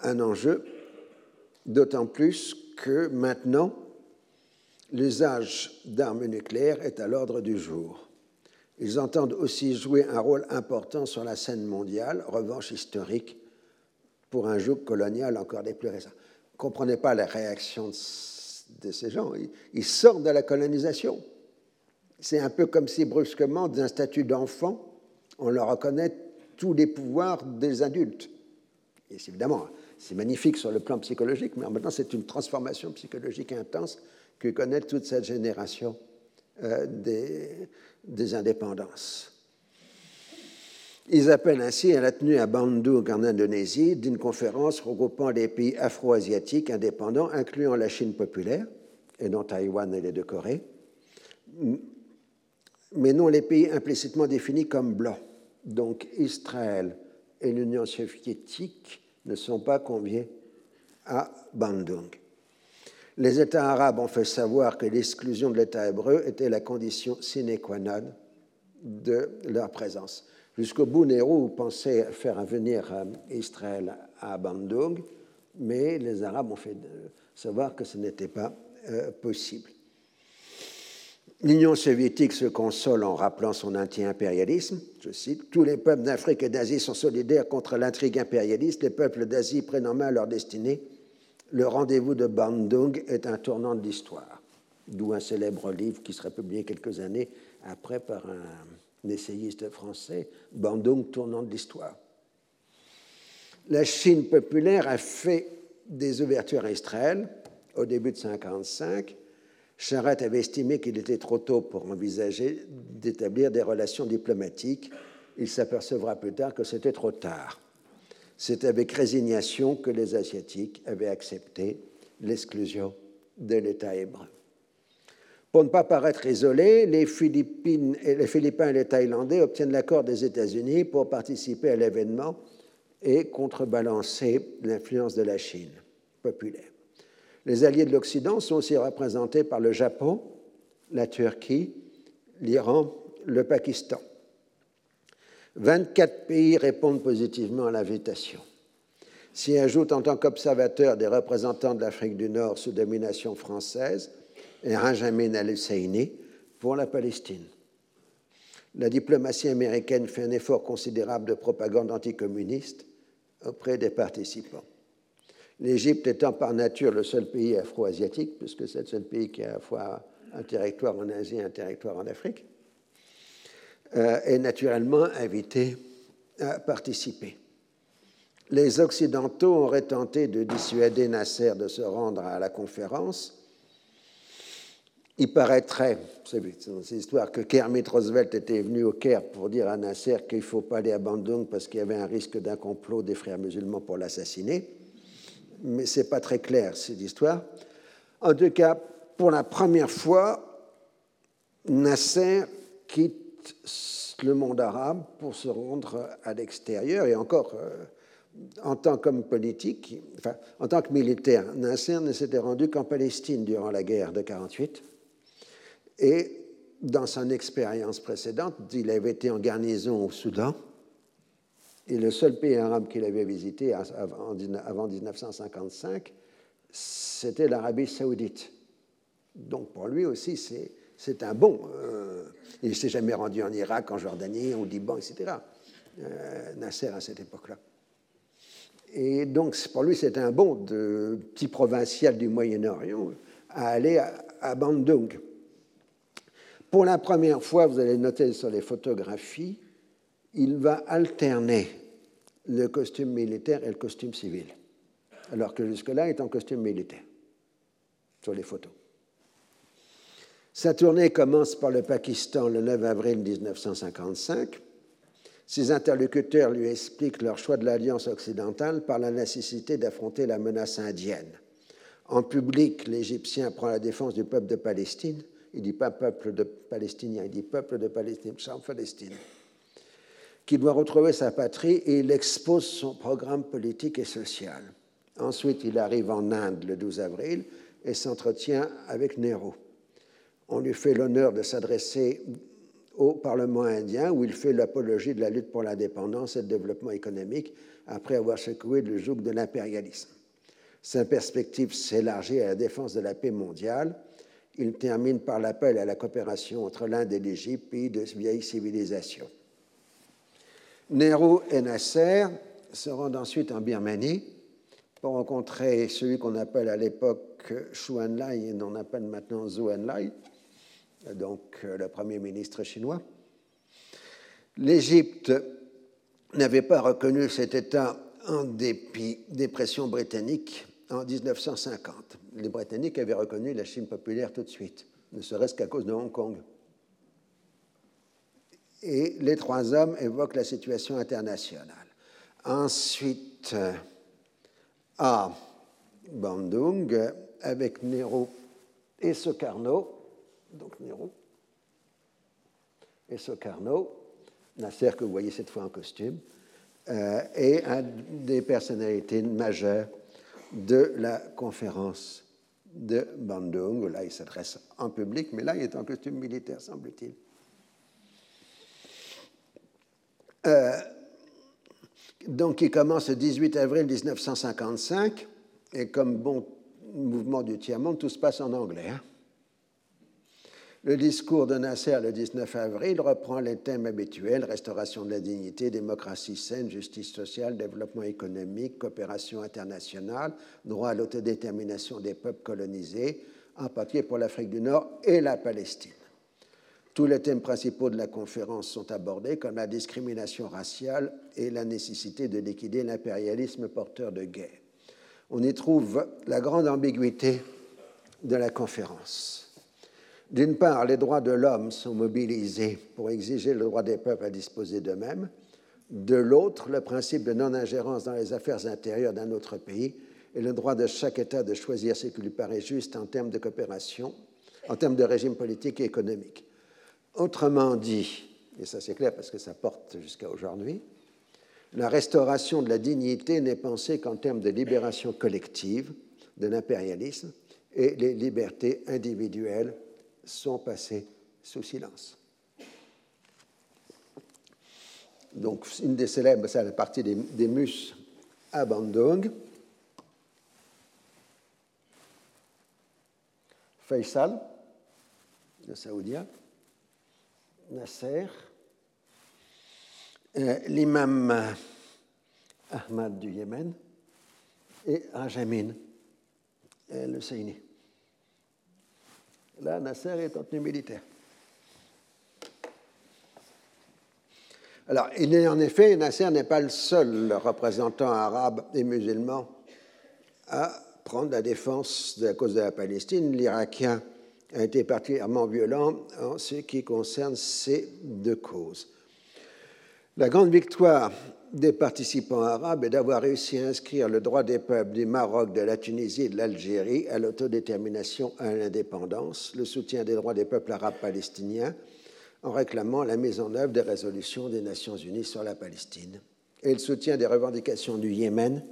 un enjeu, d'autant plus que maintenant, l'usage d'armes nucléaires est à l'ordre du jour. Ils entendent aussi jouer un rôle important sur la scène mondiale, revanche historique pour un joug colonial encore des plus récents. Vous ne comprenez pas la réaction de, ces gens. ils sortent de la colonisation. C'est un peu comme si brusquement, d'un statut d'enfant, on leur reconnaît tous les pouvoirs des adultes. Et évidemment, c'est magnifique sur le plan psychologique, mais en même temps, c'est une transformation psychologique intense que connaît toute cette génération euh, des, indépendances. Ils appellent ainsi à la tenue à Bandung, en Indonésie, d'une conférence regroupant les pays afro-asiatiques indépendants, incluant la Chine populaire, et non Taïwan et les deux Corées, mais non les pays implicitement définis comme blancs. Donc Israël et l'Union soviétique ne sont pas conviés à Bandung. Les États arabes ont fait savoir que l'exclusion de l'État hébreu était la condition sine qua non de leur présence. Jusqu'au bout, Nehru pensait faire venir euh, Israël à Bandung, mais les Arabes ont fait savoir que ce n'était pas euh, possible. L'Union soviétique se console en rappelant son anti-impérialisme. Je cite Tous les peuples d'Afrique et d'Asie sont solidaires contre l'intrigue impérialiste. Les peuples d'Asie prennent en main leur destinée. Le rendez-vous de Bandung est un tournant de l'histoire. D'où un célèbre livre qui sera publié quelques années après par un, essayiste français, Bandung, tournant de l'histoire. La Chine populaire a fait des ouvertures à Israël au début de 1955 Charette avait estimé qu'il était trop tôt pour envisager d'établir des relations diplomatiques. Il s'apercevra plus tard que c'était trop tard. C'est avec résignation que les Asiatiques avaient accepté l'exclusion de l'État hébreu. Pour ne pas paraître isolés, les, Philippines et les Philippins et les Thaïlandais obtiennent l'accord des États-Unis pour participer à l'événement et contrebalancer l'influence de la Chine populaire. Les alliés de l'Occident sont aussi représentés par le Japon, la Turquie, l'Iran, le Pakistan. 24 pays répondent positivement à l'invitation. S'y ajoutent en tant qu'observateurs des représentants de l'Afrique du Nord sous domination française et Benjamin al-Husseini pour la Palestine. La diplomatie américaine fait un effort considérable de propagande anticommuniste auprès des participants l'Égypte étant par nature le seul pays afro-asiatique, puisque c'est le seul pays qui a à la fois un territoire en Asie et un territoire en Afrique, euh, est naturellement invité à participer. Les Occidentaux auraient tenté de dissuader Nasser de se rendre à la conférence. Il paraîtrait, c'est dans cette histoire, que Kermit Roosevelt était venu au Caire pour dire à Nasser qu'il ne faut pas aller à Bandung parce qu'il y avait un risque d'un complot des frères musulmans pour l'assassiner mais ce n'est pas très clair, cette histoire. En tout cas, pour la première fois, Nasser quitte le monde arabe pour se rendre à l'extérieur, et encore euh, en tant qu'homme politique, en tant que militaire, Nasser ne s'était rendu qu'en Palestine durant la guerre de 1948. Et dans son expérience précédente, il avait été en garnison au Soudan, et le seul pays arabe qu'il avait visité avant 1955, c'était l'Arabie saoudite. Donc pour lui aussi, c'est un bon. Euh, il ne s'est jamais rendu en Irak, en Jordanie, au Liban, etc. Nasser à cette époque-là. Et donc, pour lui, c'est un bond de petit provincial du Moyen-Orient à aller à, Bandung. Pour la première fois, vous allez noter sur les photographies, il va alterner le costume militaire et le costume civil, alors que jusque-là, il est en costume militaire sur les photos. Sa tournée commence par le Pakistan le 9 avril 1955 ses interlocuteurs lui expliquent leur choix de l'alliance occidentale par la nécessité d'affronter la menace indienne. En public, l'Égyptien prend la défense du peuple de Palestine. Il ne dit pas peuple de Palestiniens, il dit peuple de Palestine, Palestine, qui doit retrouver sa patrie et il expose son programme politique et social. Ensuite, il arrive en Inde le 12 avril et s'entretient avec Nehru. On lui fait l'honneur de s'adresser au Parlement indien où il fait l'apologie de la lutte pour l'indépendance et le développement économique après avoir secoué le joug de l'impérialisme. Sa perspective s'élargit à la défense de la paix mondiale. Il termine par l'appel à la coopération entre l'Inde et l'Égypte, pays de vieille civilisation. Nehru et Nasser se rendent ensuite en Birmanie pour rencontrer celui qu'on appelle à l'époque Xu Enlai et on appelle maintenant Zhou Enlai, donc euh, le Premier ministre chinois. L'Égypte n'avait pas reconnu cet État en dépit des pressions britanniques en 1950. Les Britanniques avaient reconnu la Chine populaire tout de suite, ne serait-ce qu'à cause de Hong Kong. Et les trois hommes évoquent la situation internationale. Ensuite, à Bandung, avec Nero et Sukarno, donc Nero, et Socarno, Nasser que vous voyez cette fois en costume, euh, est une des personnalités majeures de la conférence de Bandung. Là, il s'adresse en public, mais là, il est en costume militaire, semble-t-il. Euh, donc, il commence le 18 avril 1955, et comme bon mouvement du tiers-monde, tout se passe en anglais. Hein. Le discours de Nasser le 19 avril reprend les thèmes habituels restauration de la dignité, démocratie saine, justice sociale, développement économique, coopération internationale, droit à l'autodétermination des peuples colonisés, en particulier pour l'Afrique du Nord et la Palestine. Tous les thèmes principaux de la conférence sont abordés, comme la discrimination raciale et la nécessité de liquider l'impérialisme porteur de guerre. On y trouve la grande ambiguïté de la conférence. D'une part, les droits de l'homme sont mobilisés pour exiger le droit des peuples à disposer d'eux-mêmes. De l'autre, le principe de non-ingérence dans les affaires intérieures d'un autre pays et le droit de chaque État de choisir ce qui lui paraît juste en termes de coopération, en termes de régime politique et économique. Autrement dit, et ça c'est clair parce que ça porte jusqu'à aujourd'hui, la restauration de la dignité n'est pensée qu'en termes de libération collective de l'impérialisme et les libertés individuelles sont passés sous silence. Donc, une des célèbres, c'est la partie des, Mus à Bandung. Faisal, le Saoudien, Nasser, euh, l'imam Ahmad du Yémen et Ajamin, euh, le Saini. Là, Nasser est en tenue militaire. Alors, en effet, Nasser n'est pas le seul représentant arabe et musulman à prendre la défense de la cause de la Palestine. L'Irakien a été particulièrement violent en ce qui concerne ces deux causes. La grande victoire des participants arabes est d'avoir réussi à inscrire le droit des peuples du Maroc, de la Tunisie et de l'Algérie à l'autodétermination et à l'indépendance, le soutien des droits des peuples arabes palestiniens en réclamant la mise en œuvre des résolutions des Nations Unies sur la Palestine et le soutien des revendications du Yémen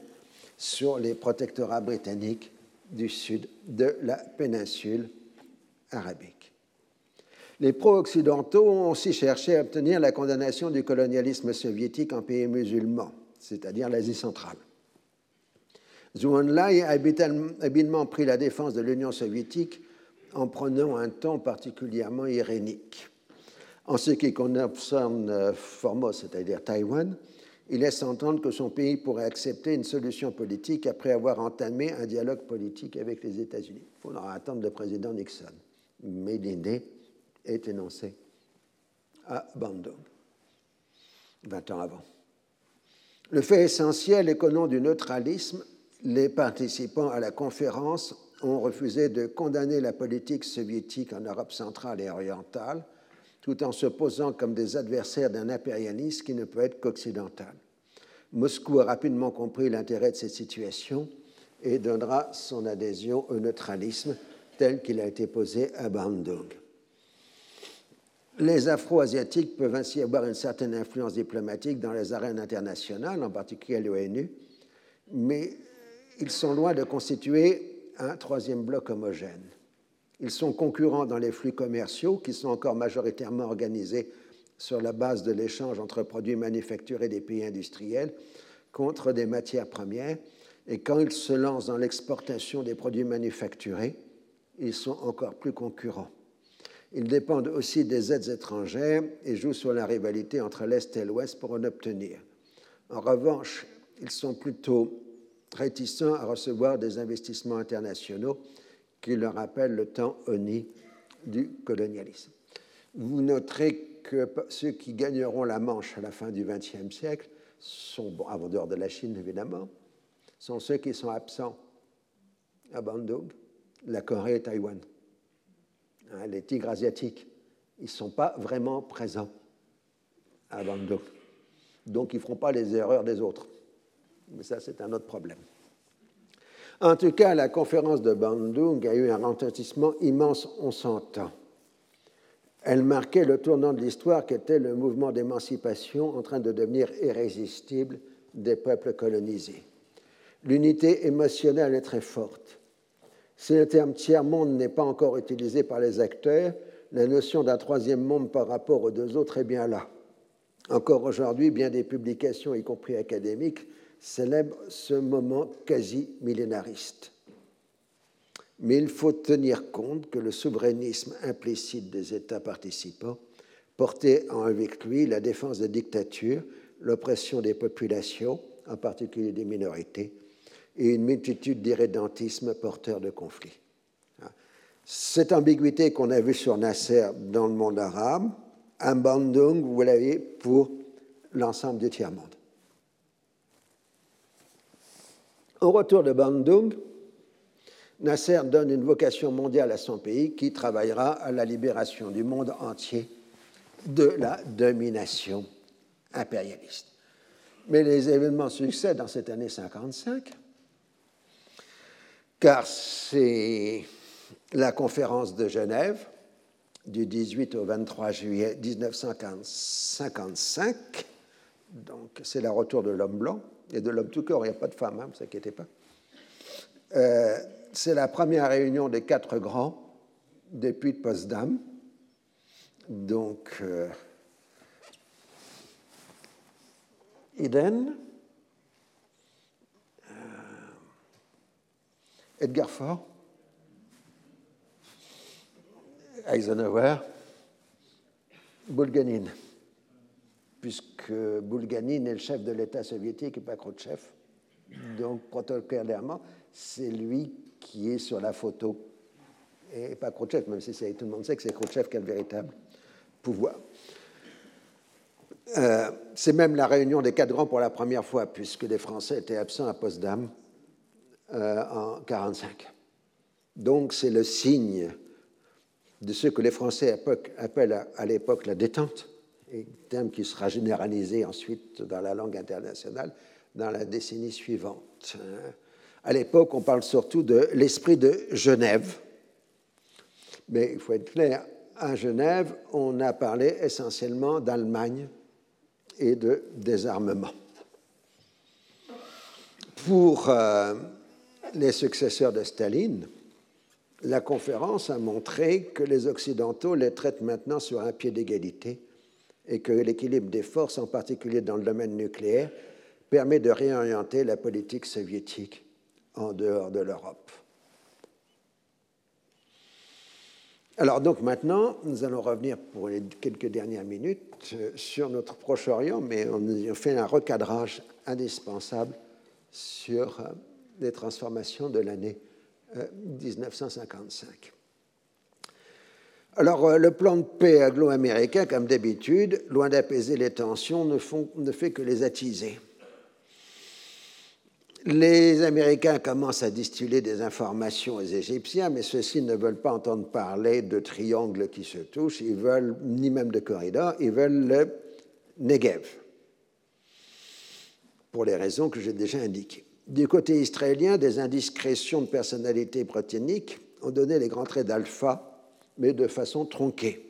sur les protectorats britanniques du sud de la péninsule arabique. Les pro-occidentaux ont aussi cherché à obtenir la condamnation du colonialisme soviétique en pays musulmans, c'est-à-dire l'Asie centrale. Zhou Enlai a habilement pris la défense de l'Union soviétique en prenant un ton particulièrement irénique. En ce qui concerne Formos, c'est-à-dire Taïwan, il laisse entendre que son pays pourrait accepter une solution politique après avoir entamé un dialogue politique avec les États-Unis. Il faudra attendre le président Nixon. Mais l'idée est énoncée à Bandung, 20 ans avant. Le fait essentiel est qu'au nom du neutralisme, les participants à la conférence ont refusé de condamner la politique soviétique en Europe centrale et orientale, tout en se posant comme des adversaires d'un impérialisme qui ne peut être qu'occidental. Moscou a rapidement compris l'intérêt de cette situation et donnera son adhésion au neutralisme tel qu'il a été posé à Bandung. Les Afro-Asiatiques peuvent ainsi avoir une certaine influence diplomatique dans les arènes internationales, en particulier l'ONU, mais ils sont loin de constituer un troisième bloc homogène. Ils sont concurrents dans les flux commerciaux qui sont encore majoritairement organisés sur la base de l'échange entre produits manufacturés des pays industriels contre des matières premières. Et quand ils se lancent dans l'exportation des produits manufacturés, ils sont encore plus concurrents. Ils dépendent aussi des aides étrangères et jouent sur la rivalité entre l'Est et l'Ouest pour en obtenir. En revanche, ils sont plutôt réticents à recevoir des investissements internationaux qui leur rappellent le temps honni du colonialisme. Vous noterez que ceux qui gagneront la Manche à la fin du XXe siècle sont, bon, avant dehors de la Chine évidemment, sont ceux qui sont absents à Bandung, la Corée et Taïwan. Hein, les tigres asiatiques, ils ne sont pas vraiment présents à Bandung. Donc ils ne feront pas les erreurs des autres. Mais ça, c'est un autre problème. En tout cas, la conférence de Bandung a eu un retentissement immense, on s'entend. Elle marquait le tournant de l'histoire qu'était le mouvement d'émancipation en train de devenir irrésistible des peuples colonisés. L'unité émotionnelle est très forte. Si le terme tiers-monde n'est pas encore utilisé par les acteurs, la notion d'un troisième monde par rapport aux deux autres est bien là. Encore aujourd'hui, bien des publications, y compris académiques, célèbrent ce moment quasi millénariste. Mais il faut tenir compte que le souverainisme implicite des États participants portait avec lui la défense des dictatures, l'oppression des populations, en particulier des minorités, et une multitude d'irrédentismes porteurs de conflits. Cette ambiguïté qu'on a vue sur Nasser dans le monde arabe, un Bandung, vous l'avez pour l'ensemble du tiers-monde. Au retour de Bandung, Nasser donne une vocation mondiale à son pays qui travaillera à la libération du monde entier de la domination impérialiste. Mais les événements succèdent dans cette année 55, car c'est la conférence de Genève du 18 au 23 juillet 1955, donc c'est le retour de l'homme blanc et de l'homme tout corps, il n'y a pas de femme, hein, ne vous inquiétez pas. Euh, c'est la première réunion des quatre grands depuis de Potsdam. Donc, euh, Eden, Edgar Faure, Eisenhower, Bulganin, puisque Bulganin est le chef de l'État soviétique et pas Khrouchtchev. Donc, protocolairement, c'est lui qui est sur la photo. Et pas Khrouchtchev, même si tout le monde sait que c'est Khrouchtchev qui a le véritable pouvoir. Euh, c'est même la réunion des quatre grands pour la première fois, puisque les Français étaient absents à Potsdam euh, en 1945. Donc c'est le signe de ce que les Français appellent à l'époque la détente, et terme qui sera généralisé ensuite dans la langue internationale dans la décennie suivante. À l'époque, on parle surtout de l'esprit de Genève. Mais il faut être clair, à Genève, on a parlé essentiellement d'Allemagne et de désarmement. Pour euh, les successeurs de Staline, la conférence a montré que les Occidentaux les traitent maintenant sur un pied d'égalité et que l'équilibre des forces, en particulier dans le domaine nucléaire, permet de réorienter la politique soviétique en dehors de l'Europe. Alors donc maintenant, nous allons revenir pour les quelques dernières minutes euh, sur notre Proche-Orient, mais on fait un recadrage indispensable sur euh, les transformations de l'année 1955. Euh, Alors le plan de paix anglo-américain, comme d'habitude, loin d'apaiser les tensions, ne, ne fait que les attiser les Américains commencent à distiller des informations aux Égyptiens, mais ceux-ci ne veulent pas entendre parler de triangles qui se touchent, ils veulent ni même de corridors, ils veulent le Negev, pour les raisons que j'ai déjà indiquées. Du côté israélien, des indiscrétions de personnalité britannique ont donné les grands traits d'Alpha, mais de façon tronquée.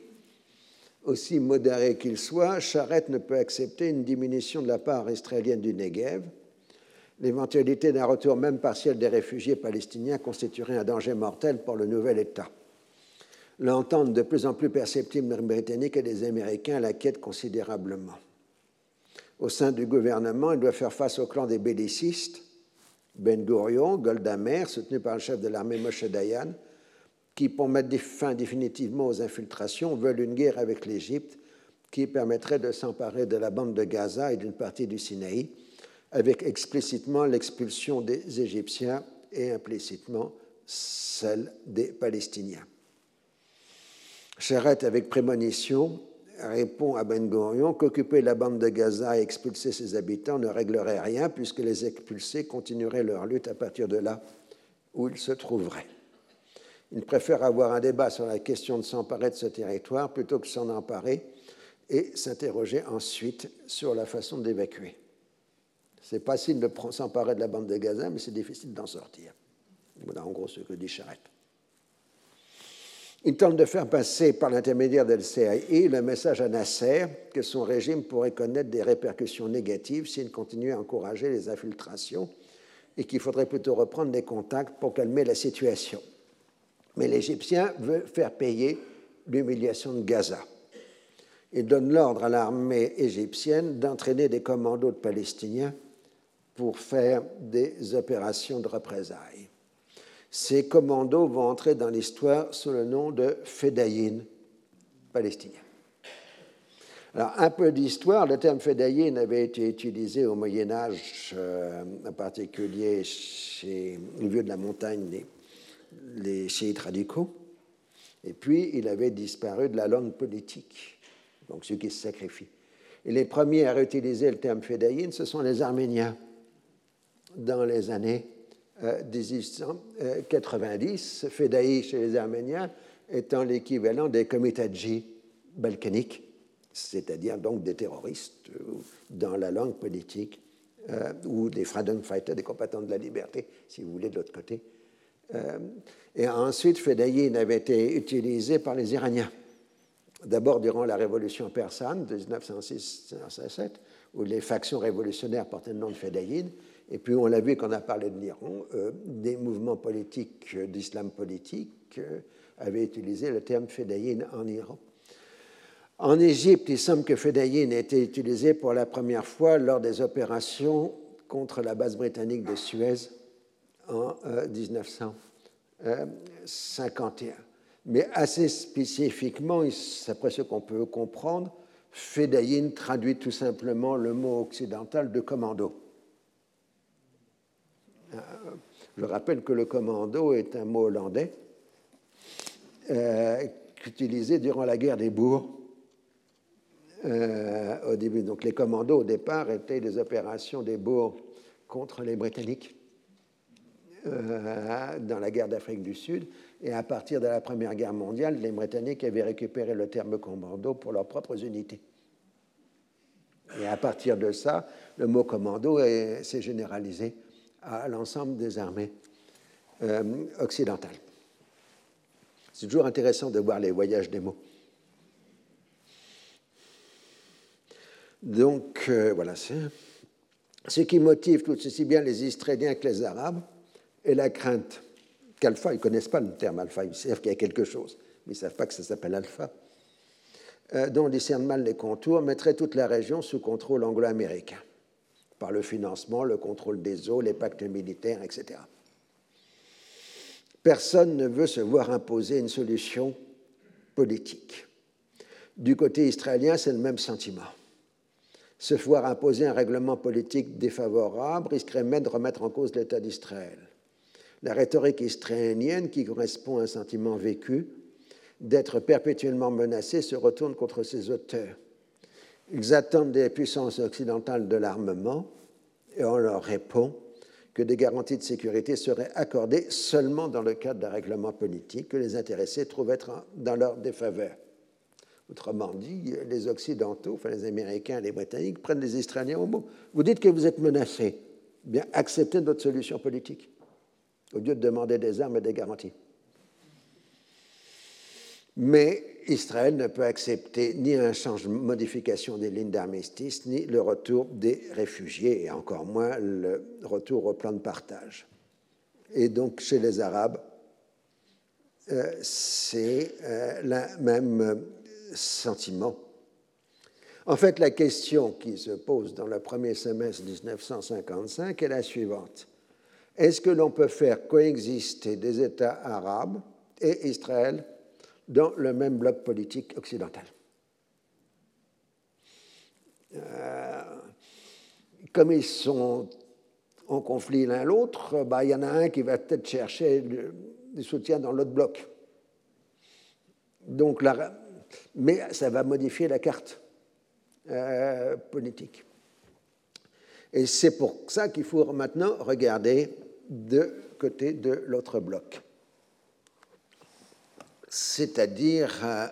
Aussi modéré qu'il soit, Charette ne peut accepter une diminution de la part israélienne du Negev, l'éventualité d'un retour même partiel des réfugiés palestiniens constituerait un danger mortel pour le nouvel État. L'entente de plus en plus perceptible des Britanniques et des Américains l'inquiète considérablement. Au sein du gouvernement, il doit faire face au clan des bellicistes, Ben Gurion, Golda Meir, soutenu par le chef de l'armée Moshe Dayan, qui, pour mettre fin définitivement aux infiltrations, veulent une guerre avec l'Égypte qui permettrait de s'emparer de la bande de Gaza et d'une partie du Sinaï, avec explicitement l'expulsion des Égyptiens et implicitement celle des Palestiniens. Charette, avec prémonition, répond à Ben Gurion qu'occuper la bande de Gaza et expulser ses habitants ne réglerait rien puisque les expulsés continueraient leur lutte à partir de là où ils se trouveraient. Il préfère avoir un débat sur la question de s'emparer de ce territoire plutôt que s'en emparer et s'interroger ensuite sur la façon d'évacuer. C'est facile de s'emparer de la bande de Gaza, mais c'est difficile d'en sortir. Voilà en gros ce que dit Charette. Il tente de faire passer par l'intermédiaire de l'CIE le message à Nasser que son régime pourrait connaître des répercussions négatives s'il continuait à encourager les infiltrations et qu'il faudrait plutôt reprendre des contacts pour calmer la situation. Mais l'Égyptien veut faire payer l'humiliation de Gaza. Il donne l'ordre à l'armée égyptienne d'entraîner des commandos de Palestiniens pour faire des opérations de représailles. Ces commandos vont entrer dans l'histoire sous le nom de Fedayin palestiniens. Alors, un peu d'histoire, le terme Fedayin avait été utilisé au Moyen Âge, euh, en particulier chez les vieux de la montagne, les, les chiites radicaux, et puis il avait disparu de la langue politique, donc ceux qui se sacrifient. Et les premiers à réutiliser le terme Fedayin, ce sont les Arméniens dans les années 1890, euh, Fedaï chez les Arméniens étant l'équivalent des komitadji balkaniques, c'est-à-dire donc des terroristes euh, dans la langue politique, euh, ou des freedom fighters, des combattants de la liberté, si vous voulez, de l'autre côté. et ensuite, Fedaïn avait été utilisé par les Iraniens. D'abord durant la révolution persane de 1906-1907, où les factions révolutionnaires portaient le nom de Fedaïn, et puis on l'a vu quand on a parlé de l'Iran, euh, des mouvements politiques euh, d'islam politique euh, avaient utilisé le terme fédaïn en Iran. En Égypte, il semble que fédaïn ait été utilisé pour la première fois lors des opérations contre la base britannique de Suez en 1951. Mais assez spécifiquement, après ce qu'on peut comprendre, fédaïn traduit tout simplement le mot occidental de commando. Je rappelle que le commando est un mot hollandais euh, utilisé durant la guerre des bourgs. Euh, au début, donc les commandos au départ étaient des opérations des bourgs contre les Britanniques euh, dans la guerre d'Afrique du Sud. Et à partir de la Première Guerre mondiale, les Britanniques avaient récupéré le terme commando pour leurs propres unités. Et à partir de ça, le mot commando s'est généralisé à l'ensemble des armées euh, occidentales. C'est toujours intéressant de voir les voyages des mots. Donc, euh, voilà, ce qui motive tout ceci bien les Israéliens que les Arabes est la crainte qu'alpha, ils ne connaissent pas le terme alpha, ils savent qu'il y a quelque chose, mais ils ne savent pas que ça s'appelle alpha, euh, dont on discerne mal les contours, mettrait toute la région sous contrôle anglo-américain par le financement, le contrôle des eaux, les pactes militaires, etc. Personne ne veut se voir imposer une solution politique. Du côté israélien, c'est le même sentiment. Se voir imposer un règlement politique défavorable risquerait même de remettre en cause l'État d'Israël. La rhétorique israélienne, qui correspond à un sentiment vécu, d'être perpétuellement menacé, se retourne contre ses auteurs. Ils attendent des puissances occidentales de l'armement et on leur répond que des garanties de sécurité seraient accordées seulement dans le cadre d'un règlement politique que les intéressés trouvent être dans leur défaveur. Autrement dit, les Occidentaux, enfin les Américains, les Britanniques, prennent les Israéliens au mot. Vous dites que vous êtes menacés. Bien, acceptez notre solution politique, au lieu de demander des armes et des garanties. Mais Israël ne peut accepter ni un changement, modification des lignes d'armistice, ni le retour des réfugiés, et encore moins le retour au plan de partage. Et donc, chez les Arabes, euh, c'est euh, le même sentiment. En fait, la question qui se pose dans le premier semestre 1955 est la suivante. Est-ce que l'on peut faire coexister des États arabes et Israël dans le même bloc politique occidental. Euh, comme ils sont en conflit l'un l'autre, bah, il y en a un qui va peut-être chercher du soutien dans l'autre bloc. Donc, mais ça va modifier la carte euh, politique. Et c'est pour ça qu'il faut maintenant regarder de côté de l'autre bloc c'est-à-dire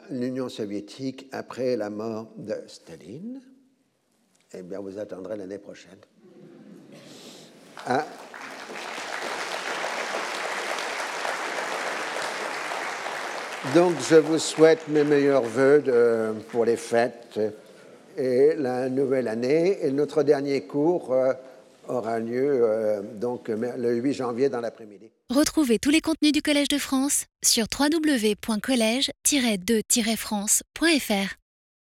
l'Union soviétique après la mort de Staline. Eh bien, vous attendrez l'année prochaine. Ah. Donc, je vous souhaite mes meilleurs voeux pour les fêtes et la nouvelle année. Et notre dernier cours euh, aura lieu euh, donc le 8 janvier dans l'après-midi. Retrouvez tous les contenus du Collège de France sur www.colège-2-france.fr.